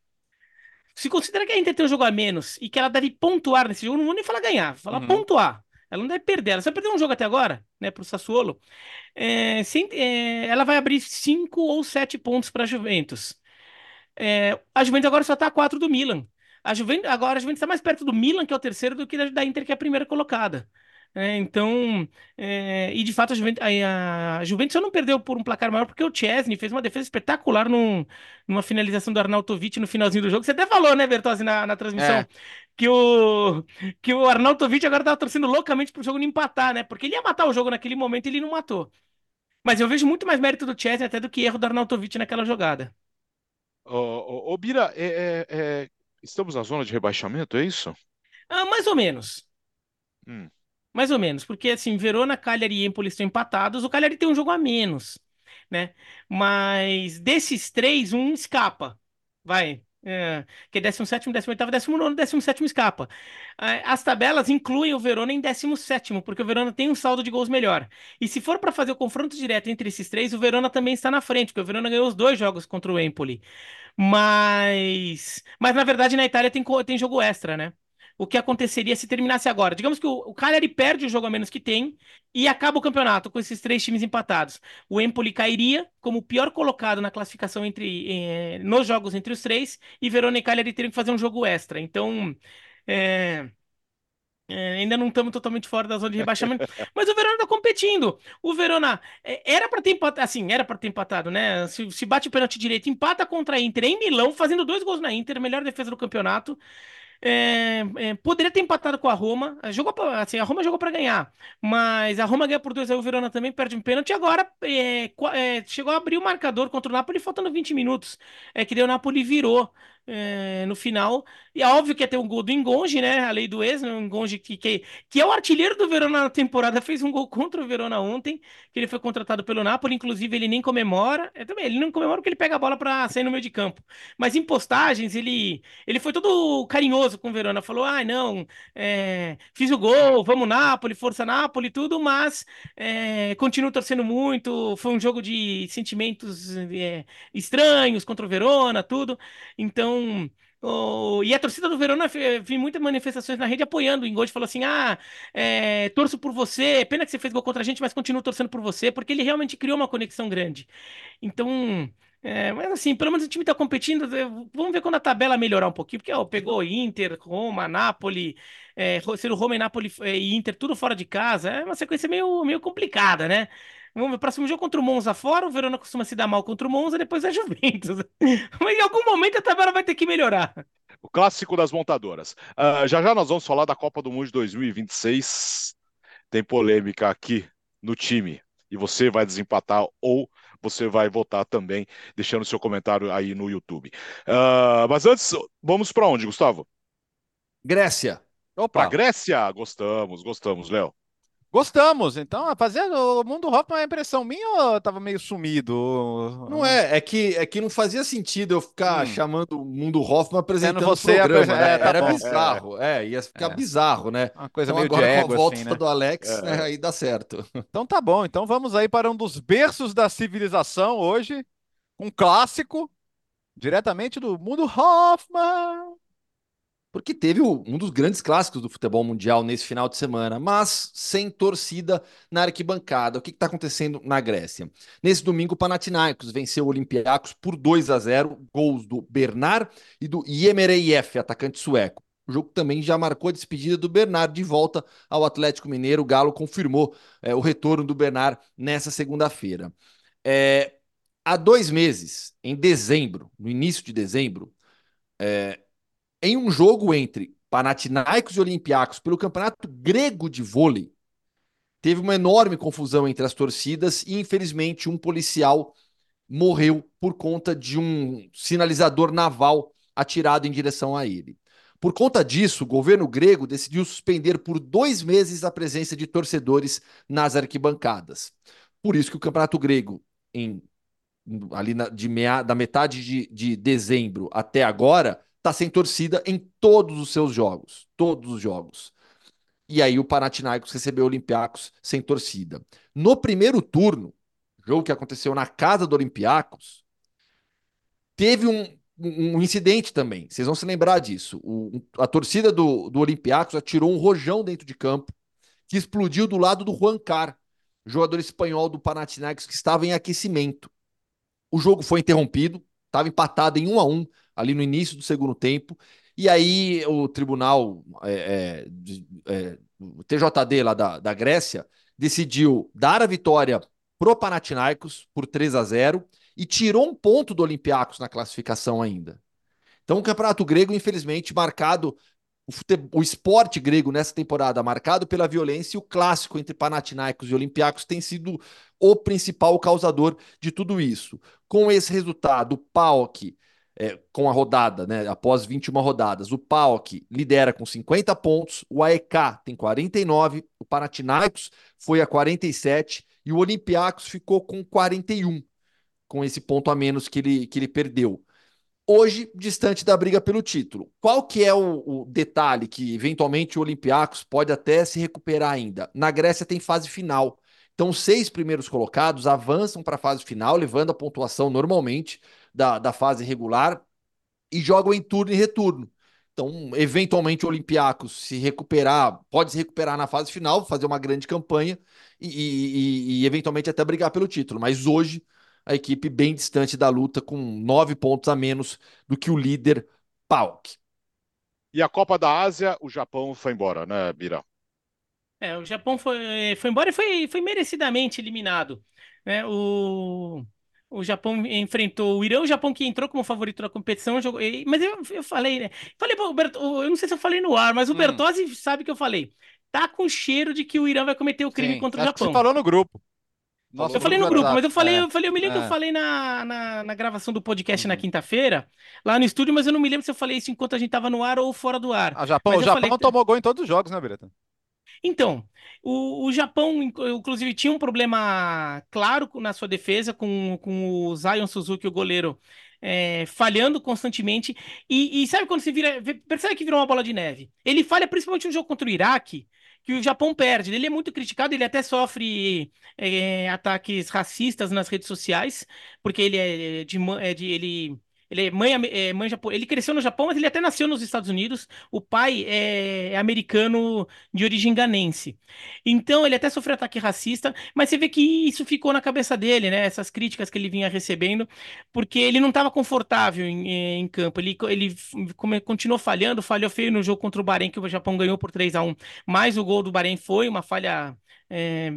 se considera que a Inter tem um jogo a menos e que ela deve pontuar nesse jogo, não vou nem falar ganhar, vou falar uhum. pontuar. Ela não deve perder, ela só perdeu um jogo até agora, né, pro Sassuolo. É, se, é, ela vai abrir cinco ou sete pontos para a Juventus. É, a Juventus agora só está a quatro do Milan. A Juventus, agora a Juventus está mais perto do Milan, que é o terceiro, do que da, da Inter, que é a primeira colocada. É, então, é, e de fato a Juventus, a, a Juventus só não perdeu por um placar maior porque o Chesney fez uma defesa espetacular num, numa finalização do Arnautovic no finalzinho do jogo. Você até falou, né, Bertozzi, na, na transmissão, é. que, o, que o Arnautovic agora estava torcendo loucamente pro jogo não empatar, né? Porque ele ia matar o jogo naquele momento e ele não matou. Mas eu vejo muito mais mérito do Chesney até do que erro do Arnautovic naquela jogada. Ô, ô, ô Bira, é, é, é, estamos na zona de rebaixamento, é isso? Ah, mais ou menos. Hum. Mais ou menos, porque assim, Verona, Cagliari e Empoli estão empatados, o Cagliari tem um jogo a menos, né? Mas desses três, um escapa. Vai, é, que é 17, 18, 19, 17 escapa. As tabelas incluem o Verona em 17, porque o Verona tem um saldo de gols melhor. E se for para fazer o confronto direto entre esses três, o Verona também está na frente, porque o Verona ganhou os dois jogos contra o Empoli. Mas, mas na verdade na Itália tem, tem jogo extra, né? O que aconteceria se terminasse agora. Digamos que o, o Cagliari perde o jogo a menos que tem e acaba o campeonato com esses três times empatados. O Empoli cairia como o pior colocado na classificação entre eh, nos jogos entre os três e Verona e Cagliari teriam que fazer um jogo extra. Então, é, é, ainda não estamos totalmente fora da zona de rebaixamento, mas o Verona está competindo. O Verona é, era para ter empatado, assim, era para ter empatado, né? Se, se bate o pênalti direito, empata contra a Inter em Milão, fazendo dois gols na Inter, melhor defesa do campeonato. É, é, poderia ter empatado com a Roma. Jogou pra, assim, a Roma jogou para ganhar, mas a Roma ganha por 2 aí o Verona também perde um pênalti. Agora é, é, chegou a abrir o marcador contra o Napoli, faltando 20 minutos. É que daí o Napoli virou é, no final. E é óbvio que ia ter um gol do Engonge, né? A lei do ex, né? o Engonge que, que, que é o artilheiro do Verona na temporada, fez um gol contra o Verona ontem, que ele foi contratado pelo Napoli, inclusive ele nem comemora. É, também, ele não comemora porque ele pega a bola para sair no meio de campo. Mas em postagens, ele, ele foi todo carinhoso com o Verona, falou: ah, não, é, fiz o gol, vamos Napoli, força Napoli, tudo, mas é, continuo torcendo muito. Foi um jogo de sentimentos estranhos contra o Verona, tudo. Então, então, oh, e a torcida do Verona, vi muitas manifestações na rede apoiando. O Engold falou assim: ah, é, torço por você, pena que você fez gol contra a gente, mas continuo torcendo por você, porque ele realmente criou uma conexão grande. Então, é, mas assim, pelo menos o time está competindo. Vamos ver quando a tabela melhorar um pouquinho, porque ó, pegou Inter, Roma, Napoli, é, ser o Roma e Napoli é, e Inter, tudo fora de casa. É uma sequência meio, meio complicada, né? O próximo jogo contra o Monza fora, o Verona costuma se dar mal contra o Monza, depois é Juventus. Mas em algum momento a tabela vai ter que melhorar. O clássico das montadoras. Uh, já já nós vamos falar da Copa do Mundo de 2026. Tem polêmica aqui no time. E você vai desempatar ou você vai votar também, deixando seu comentário aí no YouTube. Uh, mas antes, vamos para onde, Gustavo? Grécia. Opa. Para Grécia? Gostamos, gostamos, Léo. Gostamos, então, rapaziada, o Mundo Hoffman é impressão minha ou tava meio sumido? Não é, é que, é que não fazia sentido eu ficar hum. chamando o Mundo Hoffman apresentando você o programa, né? é, tá Era bom, bizarro, é. é. ia ficar é. bizarro, né? Uma coisa então, meio agora de ego, com a volta assim, né? do Alex, é. né, aí dá certo. Então tá bom, então vamos aí para um dos berços da civilização hoje, um clássico, diretamente do Mundo Hoffman porque teve um dos grandes clássicos do futebol mundial nesse final de semana, mas sem torcida na arquibancada. O que está acontecendo na Grécia? Nesse domingo, o Panathinaikos venceu o Olympiacos por 2 a 0, gols do Bernard e do Yemereyev, atacante sueco. O jogo também já marcou a despedida do Bernard de volta ao Atlético Mineiro. O Galo confirmou é, o retorno do Bernard nessa segunda-feira. É, há dois meses, em dezembro, no início de dezembro, é, em um jogo entre Panathinaikos e Olympiacos pelo Campeonato Grego de Vôlei, teve uma enorme confusão entre as torcidas e, infelizmente, um policial morreu por conta de um sinalizador naval atirado em direção a ele. Por conta disso, o governo grego decidiu suspender por dois meses a presença de torcedores nas arquibancadas. Por isso que o Campeonato Grego, em, ali na, de meia, da metade de, de dezembro até agora, está sem torcida em todos os seus jogos. Todos os jogos. E aí o Panathinaikos recebeu o Olympiacos sem torcida. No primeiro turno, jogo que aconteceu na casa do Olympiacos, teve um, um, incidente também. Vocês vão se lembrar disso. O, a torcida do, do Olympiacos atirou um rojão dentro de campo que explodiu do lado do Juan Car, jogador espanhol do Panathinaikos que estava em aquecimento. O jogo foi interrompido, estava empatado em um a um ali no início do segundo tempo. E aí o tribunal, é, é, é, o TJD lá da, da Grécia, decidiu dar a vitória pro Panathinaikos por 3 a 0 e tirou um ponto do Olympiacos na classificação ainda. Então o campeonato grego, infelizmente, marcado o, fute... o esporte grego nessa temporada marcado pela violência e o clássico entre Panathinaikos e Olympiacos tem sido o principal causador de tudo isso. Com esse resultado, o PAOK é, com a rodada, né? Após 21 rodadas. O PAOK lidera com 50 pontos, o AEK tem 49, o Panathinaikos foi a 47 e o Olympiacos ficou com 41, com esse ponto a menos que ele, que ele perdeu hoje distante da briga pelo título. Qual que é o, o, detalhe que eventualmente o Olympiacos pode até se recuperar ainda? Na Grécia tem fase final. Então, os seis primeiros colocados avançam para a fase final, levando a pontuação normalmente da, da fase regular e jogam em turno e retorno. Então, eventualmente, o Olympiacos se recuperar, pode se recuperar na fase final, fazer uma grande campanha e, e, e, e eventualmente até brigar pelo título. Mas hoje a equipe bem distante da luta, com nove pontos a menos do que o líder PAOK. E a Copa da Ásia, o Japão foi embora, né, Bira? É, o Japão foi, foi embora e foi, foi merecidamente eliminado. Né? O, o Japão enfrentou o Irã, o Japão que entrou como favorito da competição, jogou, mas eu, eu falei, né? Falei para o Bertozzi, eu não sei se eu falei no ar, mas o hum. Bertozzi sabe que eu falei. Tá com cheiro de que o Irã vai cometer o crime Sim, contra o Japão. você falou no grupo. Nossa, eu falei no grupo, mas eu falei, é, eu falei, eu me lembro é. que eu falei na, na, na, gravação do podcast uhum. na quinta-feira, lá no estúdio, mas eu não me lembro se eu falei isso enquanto a gente tava no ar ou fora do ar. Ah, Japão, o Japão falei... tomou gol em todos os jogos, né, Beretta? Então, o, o Japão, inclusive, tinha um problema claro na sua defesa com, com o Zion Suzuki, o goleiro, é, falhando constantemente. E, e, sabe quando você vira. Percebe que virou uma bola de neve? Ele falha principalmente no jogo contra o Iraque que o Japão perde. Ele é muito criticado, ele até sofre é, ataques racistas nas redes sociais, porque ele é de, é de ele ele é mãe, é, mãe ele cresceu no Japão, mas ele até nasceu nos Estados Unidos. O pai é, é, americano de origem ganense. Então ele até sofreu ataque racista, mas você vê que isso ficou na cabeça dele, né? Essas críticas que ele vinha recebendo, porque ele não estava confortável em, em, campo. Ele, ele continuou falhando, falhou feio no jogo contra o Bahrein, que o Japão ganhou por 3 a 1 Mas o gol do Bahrein foi uma falha. É,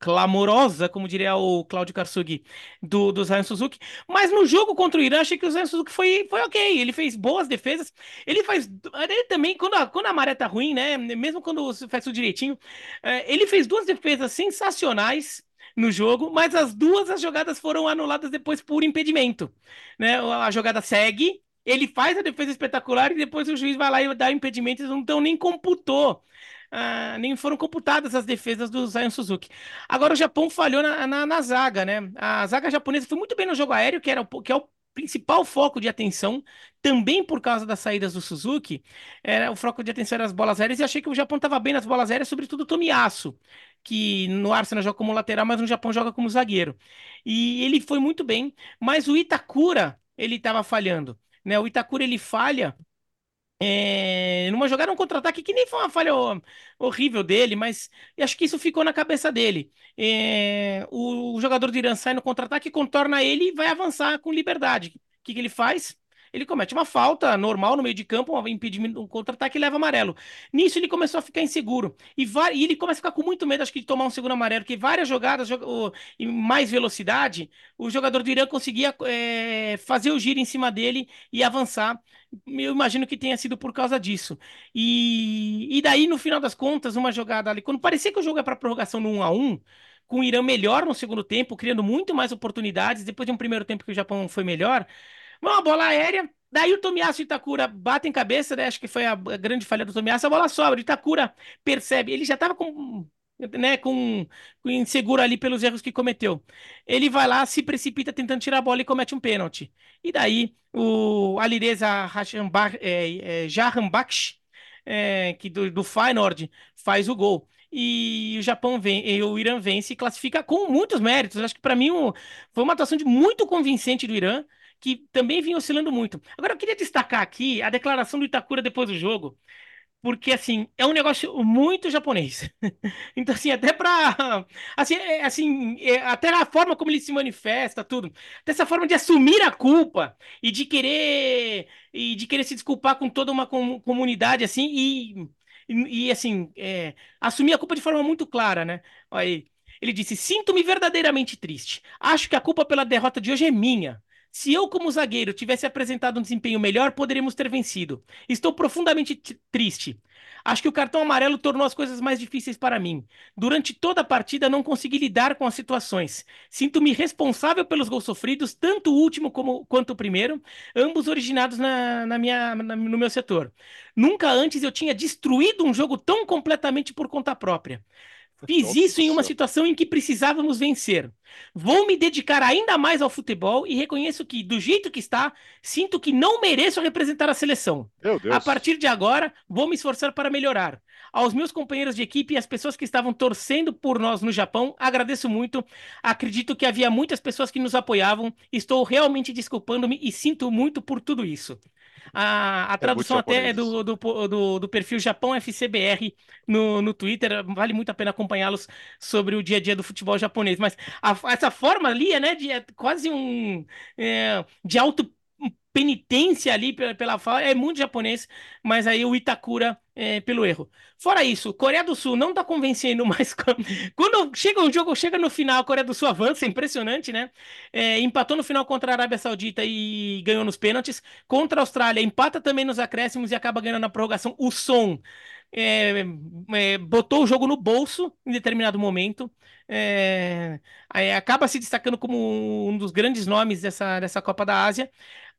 clamorosa, como diria o Claudio Karsugi, do, do Zion Suzuki. Mas no jogo contra o Irã, achei que o Zion Suzuki foi, foi ok. Ele fez boas defesas. Ele faz. Ele também, quando a, quando a maré tá ruim, né? Mesmo quando faz tudo direitinho, é, ele fez duas defesas sensacionais no jogo, mas as duas as jogadas foram anuladas depois por impedimento. Né? A jogada segue, ele faz a defesa espetacular e depois o juiz vai lá e dá impedimento, então nem computou ah, nem foram computadas as defesas do Zion Suzuki. Agora o Japão falhou na, na, na, zaga, né? A zaga japonesa foi muito bem no jogo aéreo, que, era que é o principal foco de atenção, também por causa das saídas do Suzuki, era o foco de atenção era as bolas aéreas, e achei que o Japão estava bem nas bolas aéreas, sobretudo o Tomiyasu, que no Arsenal joga como lateral, mas no Japão joga como zagueiro. E ele foi muito bem, mas o Itakura, ele estava falhando. Né? O Itakura ele falha é, numa jogada, um contra-ataque que nem foi uma falha horrível dele, mas acho que isso ficou na cabeça dele. É, o, o, jogador do Irã sai no contra-ataque, contorna ele e vai avançar com liberdade. O que, que ele faz? Ele comete uma falta normal no meio de campo, um impedimento, um contra-ataque e leva amarelo. Nisso ele começou a ficar inseguro. E, e, ele começa a ficar com muito medo, acho que, de tomar um segundo amarelo, porque várias jogadas em mais velocidade, o jogador do Irã conseguia é, fazer o giro em cima dele e avançar. Eu imagino que tenha sido por causa disso. E, e daí, no final das contas, uma jogada ali, quando parecia que o jogo é para prorrogação no 1 a 1 com o Irã melhor no segundo tempo, criando muito mais oportunidades, depois de um primeiro tempo que o Japão foi melhor, uma bola aérea, daí o Tomiasso e Itakura batem cabeça, né? Acho que foi a grande falha do Tomiasso, a bola sobra, Itakura percebe, ele já estava com né, com, com inseguro ali pelos erros que cometeu. Ele vai lá, se precipita tentando tirar a bola e comete um pênalti. E daí o Alireza é, é, é, que do, do Feyenoord, faz o gol e o Japão vem, e o Irã vence e classifica com muitos méritos. Acho que para mim o, foi uma atuação de muito convincente do Irã que também vinha oscilando muito. Agora, eu queria destacar aqui a declaração do Itakura depois do jogo, porque, assim, é um negócio muito japonês. então, assim, até pra... Assim, é, assim é, até a forma como ele se manifesta, tudo. Dessa forma de assumir a culpa e de querer... E de querer se desculpar com toda uma com, comunidade, assim, e... E, e assim, é, assumir a culpa de forma muito clara, né? Aí, ele disse: Sinto-me verdadeiramente triste. Acho que a culpa pela derrota de hoje é minha. Se eu, como zagueiro, tivesse apresentado um desempenho melhor, poderíamos ter vencido. Estou profundamente triste. Acho que o cartão amarelo tornou as coisas mais difíceis para mim. Durante toda a partida, não consegui lidar com as situações. Sinto-me responsável pelos gols sofridos, tanto o último como, quanto o primeiro, ambos originados na, na minha, na, no meu setor. Nunca antes eu tinha destruído um jogo tão completamente por conta própria. Fiz isso em uma situação em que precisávamos vencer. Vou me dedicar ainda mais ao futebol e reconheço que, do jeito que está, sinto que não mereço representar a seleção. A partir de agora, vou me esforçar para melhorar. Aos meus companheiros de equipe e às pessoas que estavam torcendo por nós no Japão, agradeço muito. Acredito que havia muitas pessoas que nos apoiavam. Estou realmente desculpando-me e sinto muito por tudo isso. A, a tradução até é do, do, do, do, perfil Japão FCBR no, no Twitter. Vale muito a pena acompanhá-los sobre o dia a dia do futebol japonês. Mas a, essa forma ali é, né, de, é quase um. É, de auto penitência ali pela, pela fala, é muito japonês, mas aí o Itakura é, pelo erro. Fora isso, Coreia do Sul não tá convencendo mais. Quando chega um jogo, chega no final, a Coreia do Sul avança, é impressionante, né? É, empatou no final contra a Arábia Saudita e ganhou nos pênaltis. Contra a Austrália, empata também nos acréscimos e acaba ganhando na prorrogação. O som é, é, botou o jogo no bolso em determinado momento. É, acaba se destacando como um dos grandes nomes dessa, dessa Copa da Ásia.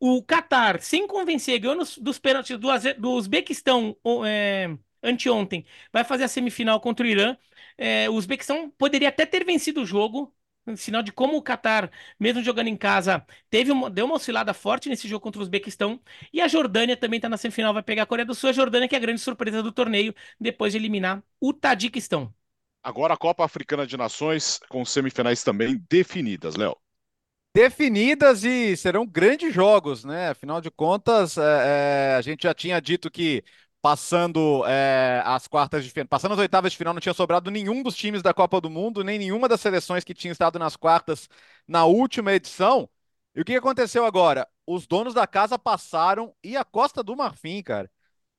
O Qatar, sem convencer, ganhou dos pênaltis do, do Uzbequistão é, anteontem, vai fazer a semifinal contra o Irã. É, o Uzbequistão poderia até ter vencido o jogo, sinal de como o Qatar, mesmo jogando em casa, teve uma, deu uma oscilada forte nesse jogo contra o Uzbequistão. E a Jordânia também está na semifinal, vai pegar a Coreia do Sul. A Jordânia que é a grande surpresa do torneio, depois de eliminar o Tadiquistão. Agora a Copa Africana de Nações com semifinais também definidas, Léo. Definidas e serão grandes jogos, né? Afinal de contas, é, é, a gente já tinha dito que passando é, as quartas de final, passando as oitavas de final, não tinha sobrado nenhum dos times da Copa do Mundo, nem nenhuma das seleções que tinha estado nas quartas na última edição. E o que aconteceu agora? Os donos da casa passaram e a Costa do Marfim, cara,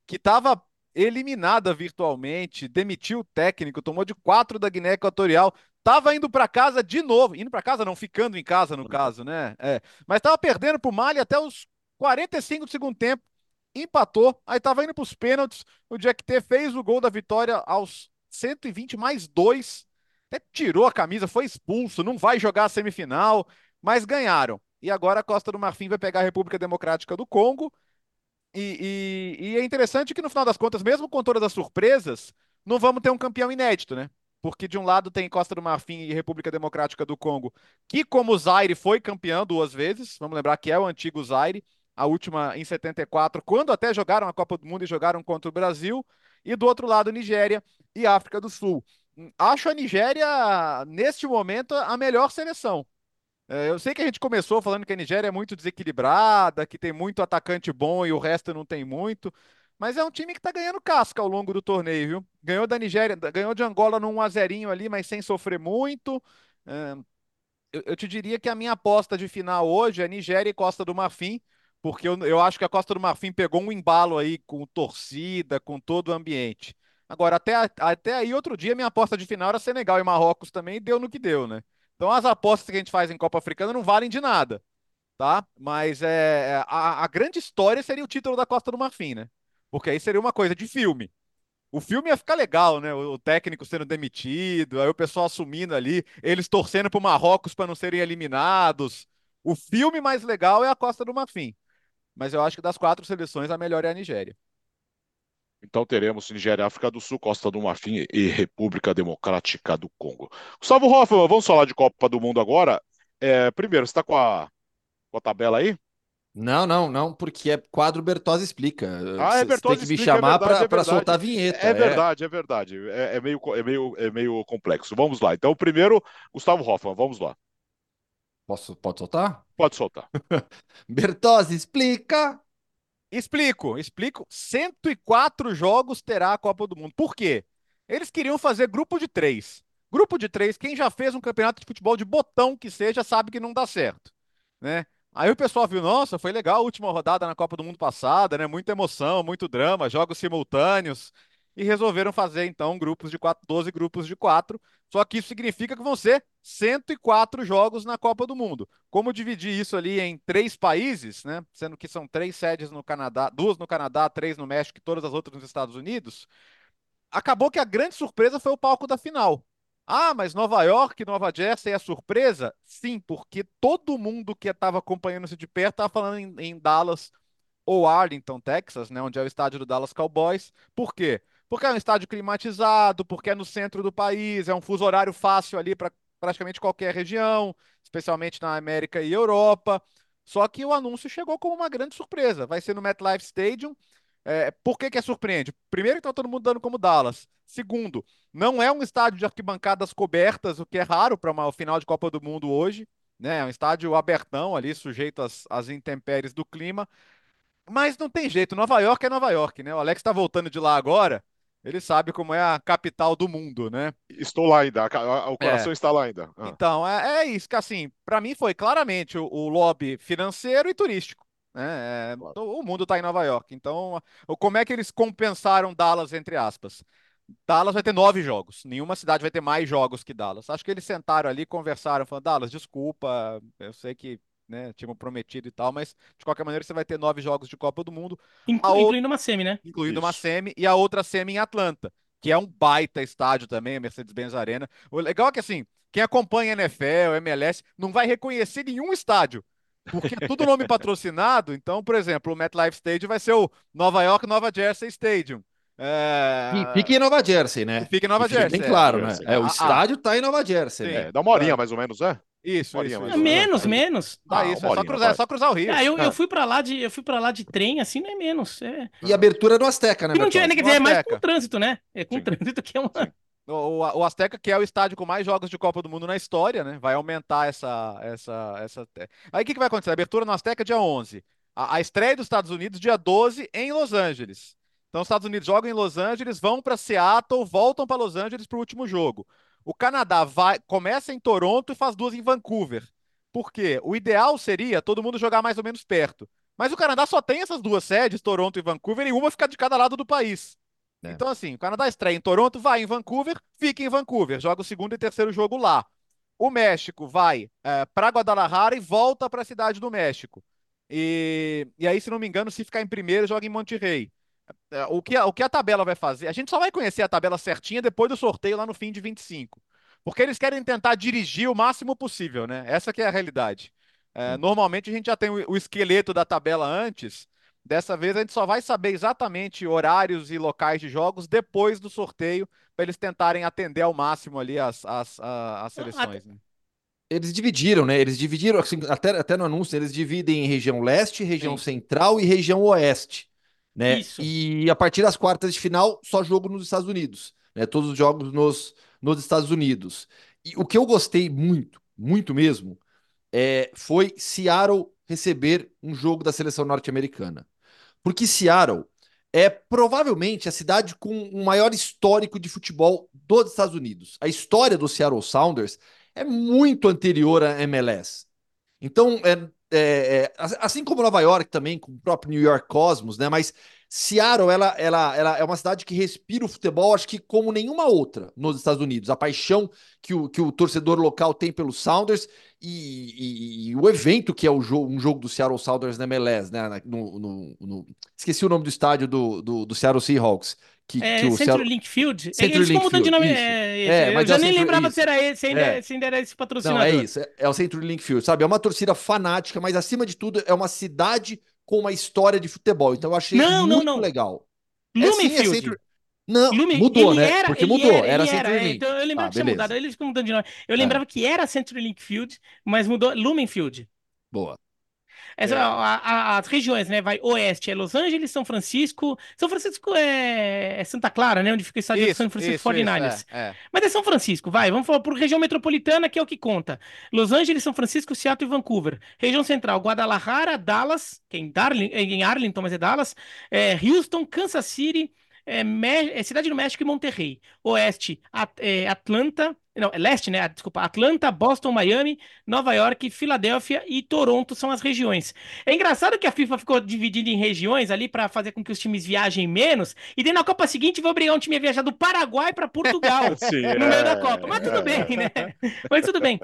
que estava eliminada virtualmente, demitiu o técnico, tomou de quatro da Guiné Equatorial, estava indo para casa de novo, indo para casa não, ficando em casa no caso, né? É, mas estava perdendo para o Mali até os 45 do segundo tempo empatou, aí tava indo para os pênaltis, o Jack T fez o gol da vitória aos 120 mais 2, até tirou a camisa, foi expulso, não vai jogar a semifinal, mas ganharam. E agora a Costa do Marfim vai pegar a República Democrática do Congo. E, e, e é interessante que no final das contas, mesmo com todas as surpresas, não vamos ter um campeão inédito, né? Porque de um lado tem Costa do Marfim e República Democrática do Congo, que como Zaire foi campeão duas vezes, vamos lembrar que é o antigo Zaire, a última em 74, quando até jogaram a Copa do Mundo e jogaram contra o Brasil, e do outro lado, Nigéria e África do Sul. Acho a Nigéria, neste momento, a melhor seleção. É, eu sei que a gente começou falando que a Nigéria é muito desequilibrada, que tem muito atacante bom e o resto não tem muito, mas é um time que está ganhando casca ao longo do torneio, viu? Ganhou da Nigéria, ganhou de Angola num 1 a 0 ali, mas sem sofrer muito. Eu, eu te diria que a minha aposta de final hoje é Nigéria e Costa do Marfim porque eu, eu acho que a Costa do Marfim pegou um embalo aí com torcida, com todo o ambiente. Agora, até, até aí, outro dia, minha aposta de final era Senegal e Marrocos também, e deu no que deu, né? Então, as apostas que a gente faz em Copa Africana não valem de nada, tá? Mas é, é a, a grande história seria o título da Costa do Marfim, né? Porque aí seria uma coisa de filme. O filme ia ficar legal, né? O técnico sendo demitido, aí o pessoal assumindo ali, eles torcendo para o Marrocos para não serem eliminados. O filme mais legal é a Costa do Marfim mas eu acho que das quatro seleções a melhor é a Nigéria. Então teremos Nigéria, África do Sul, Costa do Marfim e República Democrática do Congo. Gustavo Hoffman, vamos falar de Copa do Mundo agora. É, primeiro, você está com a, com a tabela aí? Não, não, não, porque é quadro Bertozzi explica. Ah, é Bertozzi tem que me chamar é para é soltar a vinheta. É, é. verdade, é verdade. É, é, meio, é, meio, é meio complexo. Vamos lá. Então, primeiro, Gustavo Hoffman, vamos lá. Posso, pode soltar? Pode soltar. Bertozzi, explica. Explico, explico. 104 jogos terá a Copa do Mundo. Por quê? Eles queriam fazer grupo de três. Grupo de três, quem já fez um campeonato de futebol de botão que seja, sabe que não dá certo, né? Aí o pessoal viu, nossa, foi legal a última rodada na Copa do Mundo passada, né? Muita emoção, muito drama, jogos simultâneos. e resolveram fazer então grupos de quatro, 12 grupos de quatro. Só que isso significa que vão ser 104 jogos na Copa do Mundo. Como dividir isso ali em três países, né? Sendo que são três sedes no Canadá, duas no Canadá, três no México e todas as outras nos Estados Unidos. Acabou que a grande surpresa foi o palco da final. Ah, mas Nova York, Nova Jersey é surpresa? Sim, porque todo mundo que estava acompanhando isso de perto estava falando em, em Dallas ou Arlington, Texas, né, onde é o estádio do Dallas Cowboys. Por quê? Porque é um estádio climatizado, porque é no centro do país, é um fuso horário fácil ali para praticamente qualquer região, especialmente na América e Europa. Só que o anúncio chegou como uma grande surpresa. Vai ser no MetLife Stadium. É, por que, que é surpreende? Primeiro, que está todo mundo dando como Dallas. Segundo, não é um estádio de arquibancadas cobertas, o que é raro para uma final de Copa do Mundo hoje. Né? É um estádio abertão ali, sujeito às, às intempéries do clima. Mas não tem jeito, Nova York é Nova York, né? O Alex está voltando de lá agora. Ele sabe como é a capital do mundo, né? Estou lá ainda, o coração é. está lá ainda. Ah. Então, é, é, isso que, assim, para mim foi claramente o, o, lobby financeiro e turístico. Né? É, claro. O mundo está em Nova York. Então, como é que eles compensaram Dallas, entre aspas? Dallas vai ter nove jogos. Nenhuma cidade vai ter mais jogos que Dallas. Acho que eles sentaram ali, conversaram, falando: Dallas, desculpa, eu sei que né? Tinham prometido e tal, mas de qualquer maneira você vai ter nove jogos de Copa do Mundo. Inclu incluindo uma semi, né? Incluindo Isso. uma semi e a outra semi em Atlanta, que é um baita estádio também, a Mercedes-Benz Arena. O legal é que assim, quem acompanha NFL, MLS, não vai reconhecer nenhum estádio. Porque é tudo nome patrocinado, então, por exemplo, o MetLife Stadium vai ser o Nova York Nova Jersey Stadium. É... E fica em Nova Jersey, né? Fica em Nova Jersey. Bem claro, é. né? É, o estádio está em Nova Jersey. Né? É, dá uma horinha mais ou menos, é? Isso, isso, isso. Menos, menos. Tá, ah, isso, é só, cruzar, é só cruzar o rio. Ah, eu, eu, fui pra lá de, eu fui para lá de trem, assim, não é menos. É... E abertura do Azteca, né? não tinha, quer dizer, é mais com trânsito, né? É com Sim. trânsito que é uma. O, o, Azteca, que é o estádio com mais jogos de Copa do Mundo na história, né? Vai aumentar essa. essa, essa... Aí o que, que vai acontecer? A abertura no Azteca dia 11. A, a estreia dos Estados Unidos dia 12 em Los Angeles. Então, os Estados Unidos jogam em Los Angeles, vão para Seattle, voltam para Los Angeles para o último jogo. O Canadá vai, começa em Toronto e faz duas em Vancouver. Porque o ideal seria todo mundo jogar mais ou menos perto. Mas o Canadá só tem essas duas sedes, Toronto e Vancouver, e uma fica de cada lado do país. É. Então, assim, o Canadá estreia em Toronto, vai em Vancouver, fica em Vancouver, joga o segundo e terceiro jogo lá. O México vai é, para Guadalajara e volta para a cidade do México. E, e aí, se não me engano, se ficar em primeiro, joga em Monterrey. É, o que, a, o que a tabela vai fazer? A gente só vai conhecer a tabela certinha depois do sorteio lá no fim de 25. Porque eles querem tentar dirigir o máximo possível, né? Essa que é a realidade. É, hum. Normalmente a gente já tem o, o esqueleto da tabela antes. Dessa vez a gente só vai saber exatamente horários e locais de jogos depois do sorteio, para eles tentarem atender ao máximo ali as, as, as, as seleções. Né? Eles dividiram, né? Eles dividiram, assim, até, até no anúncio, eles dividem em região leste, região Sim. central e região oeste. Né? Isso. E a partir das quartas de final, só jogo nos Estados Unidos. Né? Todos os jogos nos, nos Estados Unidos. E o que eu gostei muito, muito mesmo, é, foi Seattle receber um jogo da seleção norte-americana. Porque Seattle é provavelmente a cidade com o maior histórico de futebol dos Estados Unidos. A história do Seattle Sounders é muito anterior à MLS. Então, é, é, é, assim como Nova York também, com o próprio New York Cosmos, né? Mas Seattle, ela, ela, ela é uma cidade que respira o futebol, acho que como nenhuma outra nos Estados Unidos. A paixão que o, que o torcedor local tem pelos Sounders e, e, e o evento que é o um jogo do Seattle Sounders na MLS, né? No, no, no... Esqueci o nome do estádio do, do, do Seattle Seahawks. Que, é, que o Century Link Field. Century Eles Link mudando de nome. É, é, eu já é nem lembrava isso. se era esse, se ainda, é. se ainda era esse patrocinador. Não, é isso. É, é o Century Link Field, sabe? É uma torcida fanática, mas acima de tudo é uma cidade com uma história de futebol. Então eu achei não, muito não, não. legal. Lumenfield. É, Century... Não, Lumen, mudou, né? Era, Porque mudou, era, era Century Link. Então, eu lembrava ah, que tinha mudado, eles ficam mudando de nome. Eu lembrava que era Century Link Field, mas mudou Lumenfield. Boa. Essa, é. a, a, as regiões, né? Vai oeste é Los Angeles, São Francisco. São Francisco é, é Santa Clara, né? Onde fica o estádio de São Francisco isso, 49ers. Isso, é, é. Mas é São Francisco, vai. Vamos falar por região metropolitana, que é o que conta. Los Angeles, São Francisco, Seattle e Vancouver. Região central, Guadalajara, Dallas, que é em, Darling, em Arlington, mas é Dallas. É, Houston, Kansas City, é, é, Cidade do México e Monterrey. Oeste, At é, Atlanta, não, é leste, né? Desculpa, Atlanta, Boston, Miami, Nova York, Filadélfia e Toronto são as regiões. É engraçado que a FIFA ficou dividida em regiões ali para fazer com que os times viajem menos, e daí na Copa seguinte vai obrigar um time a viajar do Paraguai para Portugal Sim, no meio da Copa. Mas tudo bem, né? Mas tudo bem.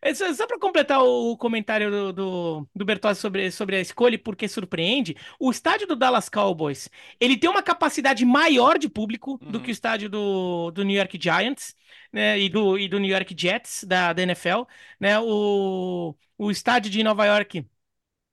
É só, só para completar o comentário do, do, do Bertozzi sobre, sobre a escolha e por que surpreende, o estádio do Dallas Cowboys, ele tem uma capacidade maior de público uhum. do que o estádio do, do New York Giants, né, e do, e do New York Jets, da, da NFL, né, o, o estádio de Nova York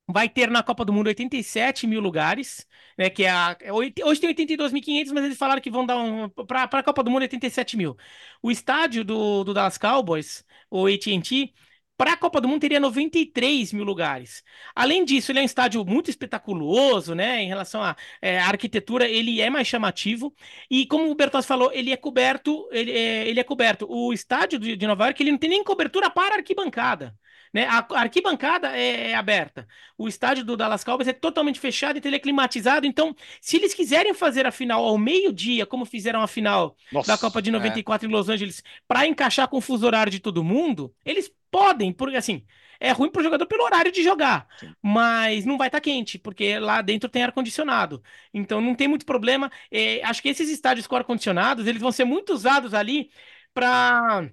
vai ter na Copa do Mundo 87 mil lugares, né? Que é a, é hoje tem 82.500, mas eles falaram que vão dar um para a Copa do Mundo 87 mil. O estádio do, do Dallas Cowboys, o AT&T, para a Copa do Mundo teria 93 mil lugares. Além disso, ele é um estádio muito espetaculoso, né? Em relação à é, arquitetura, ele é mais chamativo. E como o Bertozzi falou, ele é coberto, ele é, ele é coberto. O estádio de, de Nova York ele não tem nem cobertura para arquibancada. Né? A arquibancada é, é, aberta. O estádio do Dallas Cowboys é totalmente fechado, então ele é climatizado. Então, se eles quiserem fazer a final ao meio-dia, como fizeram a final Nossa, da Copa de 94 é. em Los Angeles, para encaixar com o fuso horário de todo mundo, eles podem, porque assim, é ruim para o jogador pelo horário de jogar, Sim. mas não vai estar tá quente, porque lá dentro tem ar-condicionado. Então não tem muito problema. É, acho que esses estádios com ar-condicionados, eles vão ser muito usados ali para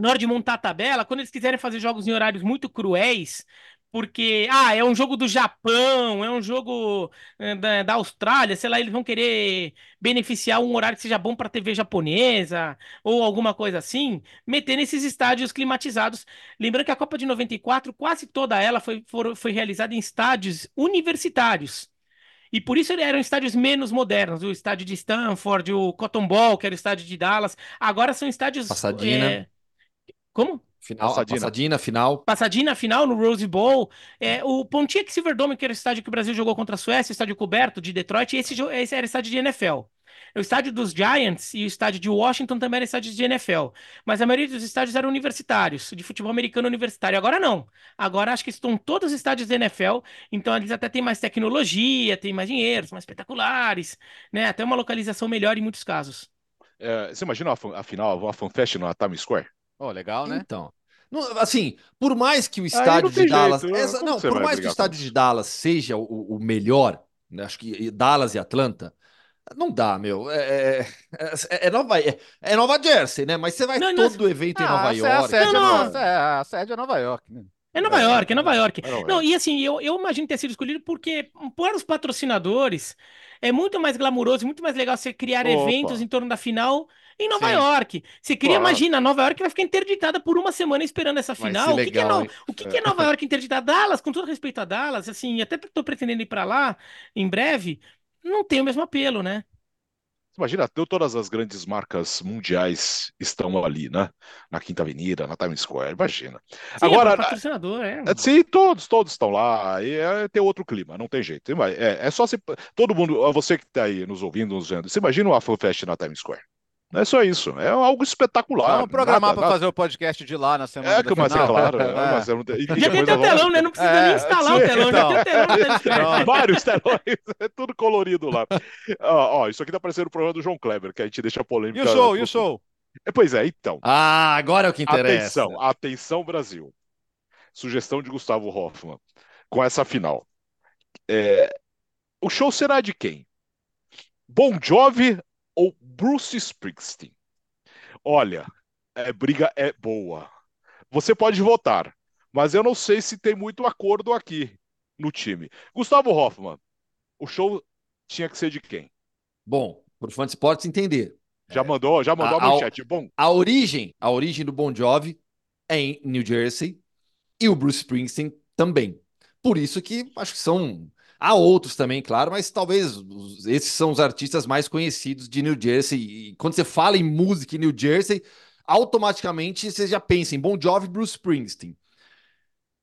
na hora de montar a tabela, quando eles quiserem fazer jogos em horários muito cruéis, porque, ah, é um jogo do Japão, é um jogo é, da, da, Austrália, sei lá, eles vão querer beneficiar um horário que seja bom para TV japonesa ou alguma coisa assim, meter nesses estádios climatizados. Lembrando que a Copa de 94, quase toda ela foi, foi, foi realizada em estádios universitários. E por isso eram estádios menos modernos, o estádio de Stanford, o Cotton Bowl, que era o estádio de Dallas. Agora são estádios. Passadina. É, como? Final, Passadina. Passadina, final. Passadina, final no Rose Bowl. É, o Pontiac Silverdome, que era o estádio que o Brasil jogou contra a Suécia, estádio coberto de Detroit, esse, esse era o estádio de NFL. O estádio dos Giants e o estádio de Washington também era estádio de NFL. Mas a maioria dos estádios eram universitários, de futebol americano universitário. Agora não. Agora acho que estão todos os estádios da NFL, então eles até têm mais tecnologia, têm mais dinheiro, são mais espetaculares, né? Até uma localização melhor em muitos casos. É, você imagina a, a final, a FanFest na Times Square? Oh, legal, né? Então. assim, por mais que o estádio de Dallas. Jeito, essa, não, por mais que o estádio de Dallas seja o, o melhor, né, acho que Dallas e Atlanta. Não dá, meu. É, é, é, é Nova, é, é, Nova Jersey, né? Mas você vai não, todo não... evento ah, em Nova York. A sede, não, não. a sede é Nova York, né? É Nova York, é Nova York. Não, e assim, eu, eu imagino ter sido escolhido porque, para os patrocinadores, é muito mais glamuroso, muito mais legal você criar Opa. eventos em torno da final em Nova Sim. York. Você queria, claro. imagina, Nova York vai ficar interditada por uma semana esperando essa final. O, que, que, é no... o que, que, é Nova York interditada? Dallas, com todo respeito a Dallas, assim, até estou pretendendo ir para lá em breve, não tem o mesmo apelo, né? Imagina, todas as grandes marcas mundiais estão ali, né? Na Quinta Avenida, na Times Square, imagina. Sim, é Agora, é patrocinador, é. Sim, todos, todos estão lá. E é, tem outro clima, não tem jeito. É, é só se, todo mundo, você que está aí nos ouvindo, nos vendo, você imagina uma FanFest na Times Square. É só isso. É algo espetacular. Vamos programar para fazer o podcast de lá na semana. É, que, mas é claro. É, mas é, e, já tem até o telão, né? Não precisa é, nem instalar sim, o telão, então. já tem o telão. Vários telões, é tudo colorido lá. ó, ó, isso aqui tá parecendo o programa do João Kleber, que a gente deixa polêmica. E o show, e o show? É, pois é, então. Ah, agora é o que interessa. Atenção, atenção, Brasil. Sugestão de Gustavo Hoffman com essa final. É, o show será de quem? Bon Jovi Bruce Springsteen. Olha, a briga é boa. Você pode votar, mas eu não sei se tem muito acordo aqui no time. Gustavo Hoffman, o show tinha que ser de quem? Bom, para o fã de esportes entender. Já mandou, já mandou a, a manchete. Bom. A origem, a origem do Bon Jovi é em New Jersey e o Bruce Springsteen também. Por isso que acho que são Há outros também, claro, mas talvez esses são os artistas mais conhecidos de New Jersey. E quando você fala em música em New Jersey, automaticamente você já pensa em Bon Jovi e Bruce Springsteen.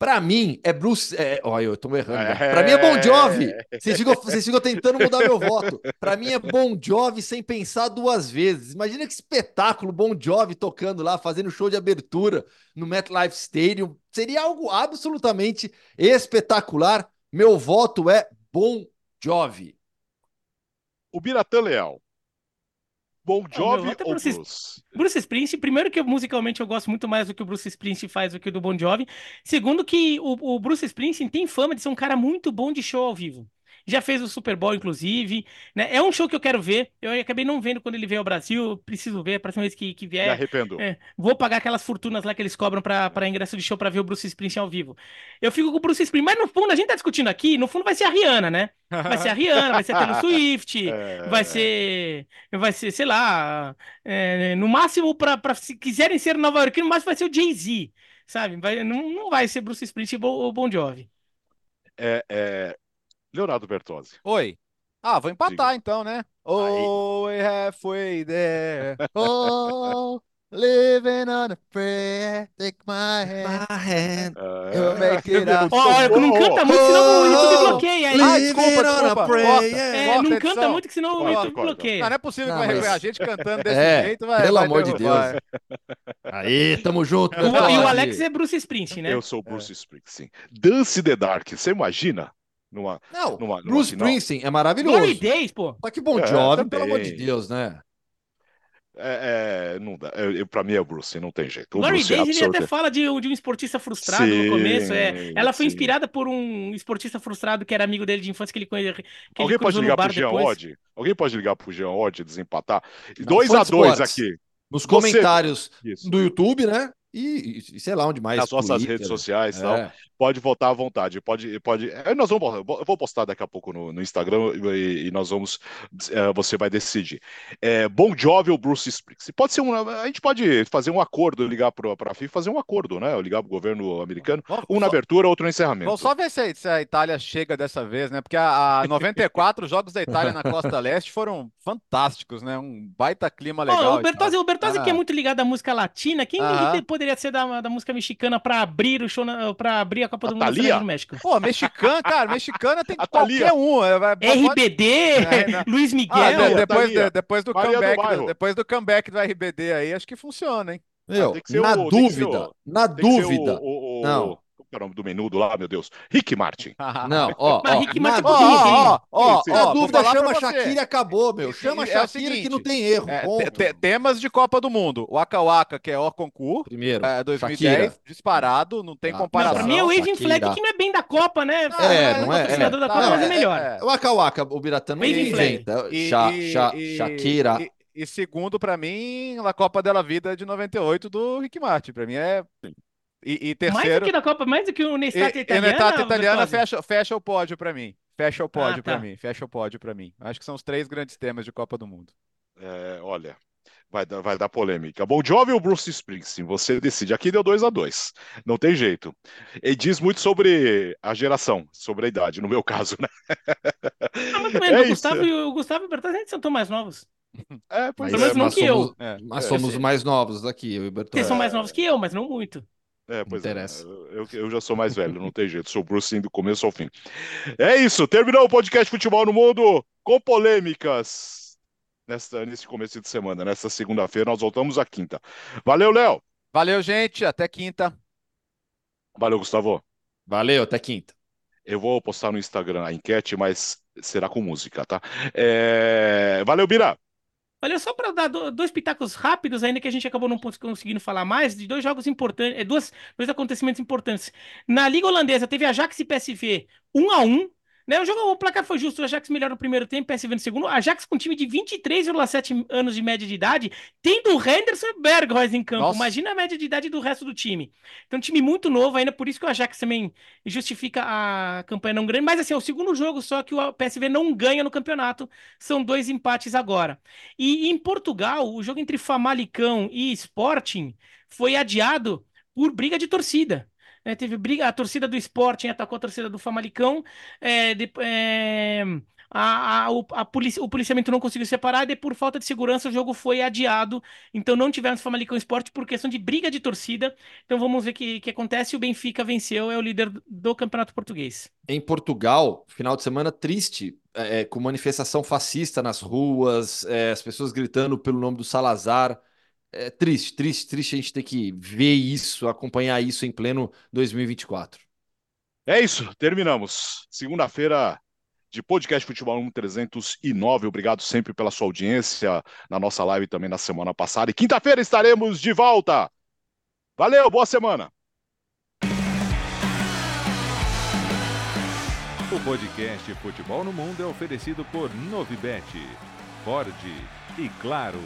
Para mim, é Bruce. É, olha, eu tô errando. É... Para mim é Bon Jovi. Vocês ficam, vocês ficam tentando mudar meu voto. Para mim é Bon Jovi sem pensar duas vezes. Imagina que espetáculo Bon Jovi tocando lá, fazendo show de abertura no MetLife Stadium. Seria algo absolutamente espetacular. Meu voto é Bon Jovi. O Biratã Leal. Bon Jovi voto é ou Bruce- Bruce? Bruce Springsteen, primeiro que musicalmente eu gosto muito mais do que o Bruce Springsteen faz do que o do Bon Jovi. Segundo que o, o Bruce Springsteen tem fama de ser um cara muito bom de show ao vivo. Já fez o Super Bowl, inclusive. né? É um show que eu quero ver. Eu acabei não vendo quando ele veio ao Brasil. Preciso ver a próxima vez que, que Me vier. arrependo. É, vou pagar aquelas fortunas lá que eles cobram pra ingresso de show pra ver o Bruce Springsteen ao vivo. Eu fico com o Bruce Springsteen, mas no fundo, a gente tá discutindo aqui, no fundo vai ser a Rihanna, né? Vai ser a Rihanna, vai ser a Taylor Swift, É. vai ser, vai ser, sei lá, é, no máximo pra, pra se quiserem ser Nova York, no máximo vai ser o Jay-Z, sabe? Vai, não, não vai ser Bruce Springsteen ou Bon Jovi. É, é, Leonardo Bertozzi. Oi. Ah, vou empatar então, né? Oh, we halfway there. Oh, living on a prayer. Take my hand. My hand. You'll make it out. Ó, olha, não canta muito, senão o YouTube bloqueia aí. Ah, desculpa, desculpa. prayer. É, não edição. canta muito, que senão o YouTube bloqueia. Não, não é possível Não, que vai mas- a gente cantando desse É, jeito, vai. pelo vai amor de. Deus. Aí, tamo junto, O- e o. Alex é Bruce Springsteen, né? Eu sou o Bruce Springsteen. Dance the Dark. Você imagina? Numa, Não, numa, numa Bruce? Springsteen é maravilhoso. Days, pô. Só que Bon É, Jovi, também. pelo amor de Deus, né? É, é, não dá. Eu, eu- pra mim é o Bruce, não tem jeito. O Glory Bruce é Days, ele até fala de, um- de um esportista frustrado Sim, no começo. É. Ela foi sim. inspirada por um esportista frustrado que era amigo dele de infância que ele conhece. Que Alguém ele pode ligar pro Jean depois. Odd? Alguém pode ligar pro Jean Odd desempatar? Não, 2 Fã a de 2 Esportes. aqui. Nos Você- comentários Isso. do YouTube, né? E, e sei lá onde mais. Nas nossas Twitter. redes sociais e tal. É. Pode votar à vontade. Pode, pode. é, nós vamos, eu vou postar daqui a pouco no, no Instagram e, e nós vamos. é, você vai decidir. É, Bon Jovi ou Bruce Springsteen? Pode ser um. A gente pode fazer um acordo, ligar para a FIFA, fazer um acordo, né? Ligar para o governo americano. Vamos- Um na abertura, outro no encerramento. Vamos só ver se a, se a Itália chega dessa vez, né? Porque a, a 94 jogos da Itália na Costa Leste foram fantásticos, né? Um baita clima legal. o Bertozzi, o Bertozzi que é Ah. muito ligado à música latina, quem Aham. poderia ser da, da música mexicana pra abrir o show, na, pra abrir a Copa A do Mundo do México? Pô, mexicana, cara, mexicana tem A qualquer um. é, RBD, É, não. Luiz Ah, Miguel. de- Thalia, depois, de- depois do Maria do comeback, Bairro. depois do comeback do RBD aí, acho que funciona, hein? Meu, ser na o- dúvida, o- na dúvida. O, o, o, Não. É o nome do menudo lá, meu Deus? Rick Martin. Não, ó, Mas ó, Rick Martin é Ó, ó, ó, ó, dúvida chama. Shakira e acabou, meu. Chama é o Shakira seguinte, que não tem erro. É, temas de Copa do Mundo. O Waka Waka, que é o concurso, Primeiro, é, 2010, Shakira. disparado, não tem Ah, Não, comparação. pra mim é o Shakira. Flag, que não é bem da Copa, né? É, não é? patrocinador da Copa, não, mas é é- melhor. é. O Waka Waka, o Biratã não inventa. E- Shakira. E, e segundo, pra mim, a Copa della Vida de 98 do Rick Martin. Pra mim é. E, e Mais do terceiro. que da Copa, mais do que o Nestate e italiana. Netata italiana fecha, fecha o pódio pra mim. Fecha o pódio Ah, pra tá. mim. Fecha o pódio pra mim. Acho que são os três grandes temas de Copa do Mundo. É, olha, vai dar, vai dar polêmica. Bon Jovi ou Bruce Springsteen? Você decide. Aqui deu 2 a 2 Não tem jeito. E diz muito sobre a geração, sobre a idade, no meu caso, né? Ah, mas também, É o isso. Gustavo, e o Gustavo e o Bertozzi, a gente são tão mais novos. É, pois Pelo menos é. não nós que eu. somos, É. nós É, somos sim. mais novos daqui, eu e o Bertozzi. Vocês são mais novos que eu, mas não muito. É, pois é. Interessa. Eu, eu já sou mais velho, não tem jeito. Sou Bruce do começo ao fim. É isso, terminou o podcast Futebol no Mundo com polêmicas nesta, nesse começo de semana. Nesta segunda-feira, nós voltamos à quinta. Valeu, Léo. Valeu, gente. Até quinta. Valeu, Gustavo. Valeu, até quinta. Eu vou postar no Instagram a enquete, mas será com música, tá? É, Valeu, Bira. Olha, só para dar do- dois pitacos rápidos, ainda que a gente acabou não cons- conseguindo falar mais, de dois jogos importantes, é, duas, dois acontecimentos importantes. Na Liga Holandesa, teve Ajax e PSV 1 a 1 né? O jogo, o placar foi justo, o Ajax melhor no primeiro tempo, PSV no segundo. Ajax com um time de 23,7 anos de média de idade, tendo o Henderson e Berghuis em campo. Nossa. Imagina a média de idade do resto do time. Então, um time muito novo ainda, por isso que o Ajax também justifica a campanha não grande. Mas assim, é o segundo jogo só que o PSV não ganha no campeonato. São dois empates agora. E em Portugal, o jogo entre Famalicão e Sporting foi adiado por briga de torcida. Né? teve briga, a torcida do Sporting atacou a torcida do Famalicão. é, de- é, a- a- o, a o policiamento não conseguiu separar e por falta de segurança o jogo foi adiado. Então não tivemos Famalicão Esporte por questão de briga de torcida. Então vamos ver o que, que acontece. O Benfica venceu, é o líder do Campeonato Português. Em Portugal, final de semana triste, é, é, com manifestação fascista nas ruas, é, as pessoas gritando pelo nome do Salazar. É triste, triste, triste a gente ter que ver isso, acompanhar isso em pleno 2024. É isso, terminamos. Segunda-feira de podcast Futebol 1 309. Obrigado sempre pela sua audiência na nossa live também na semana passada. E quinta-feira estaremos de volta. Valeu, boa semana. O podcast Futebol no Mundo é oferecido por Novibet, Ford e Claro.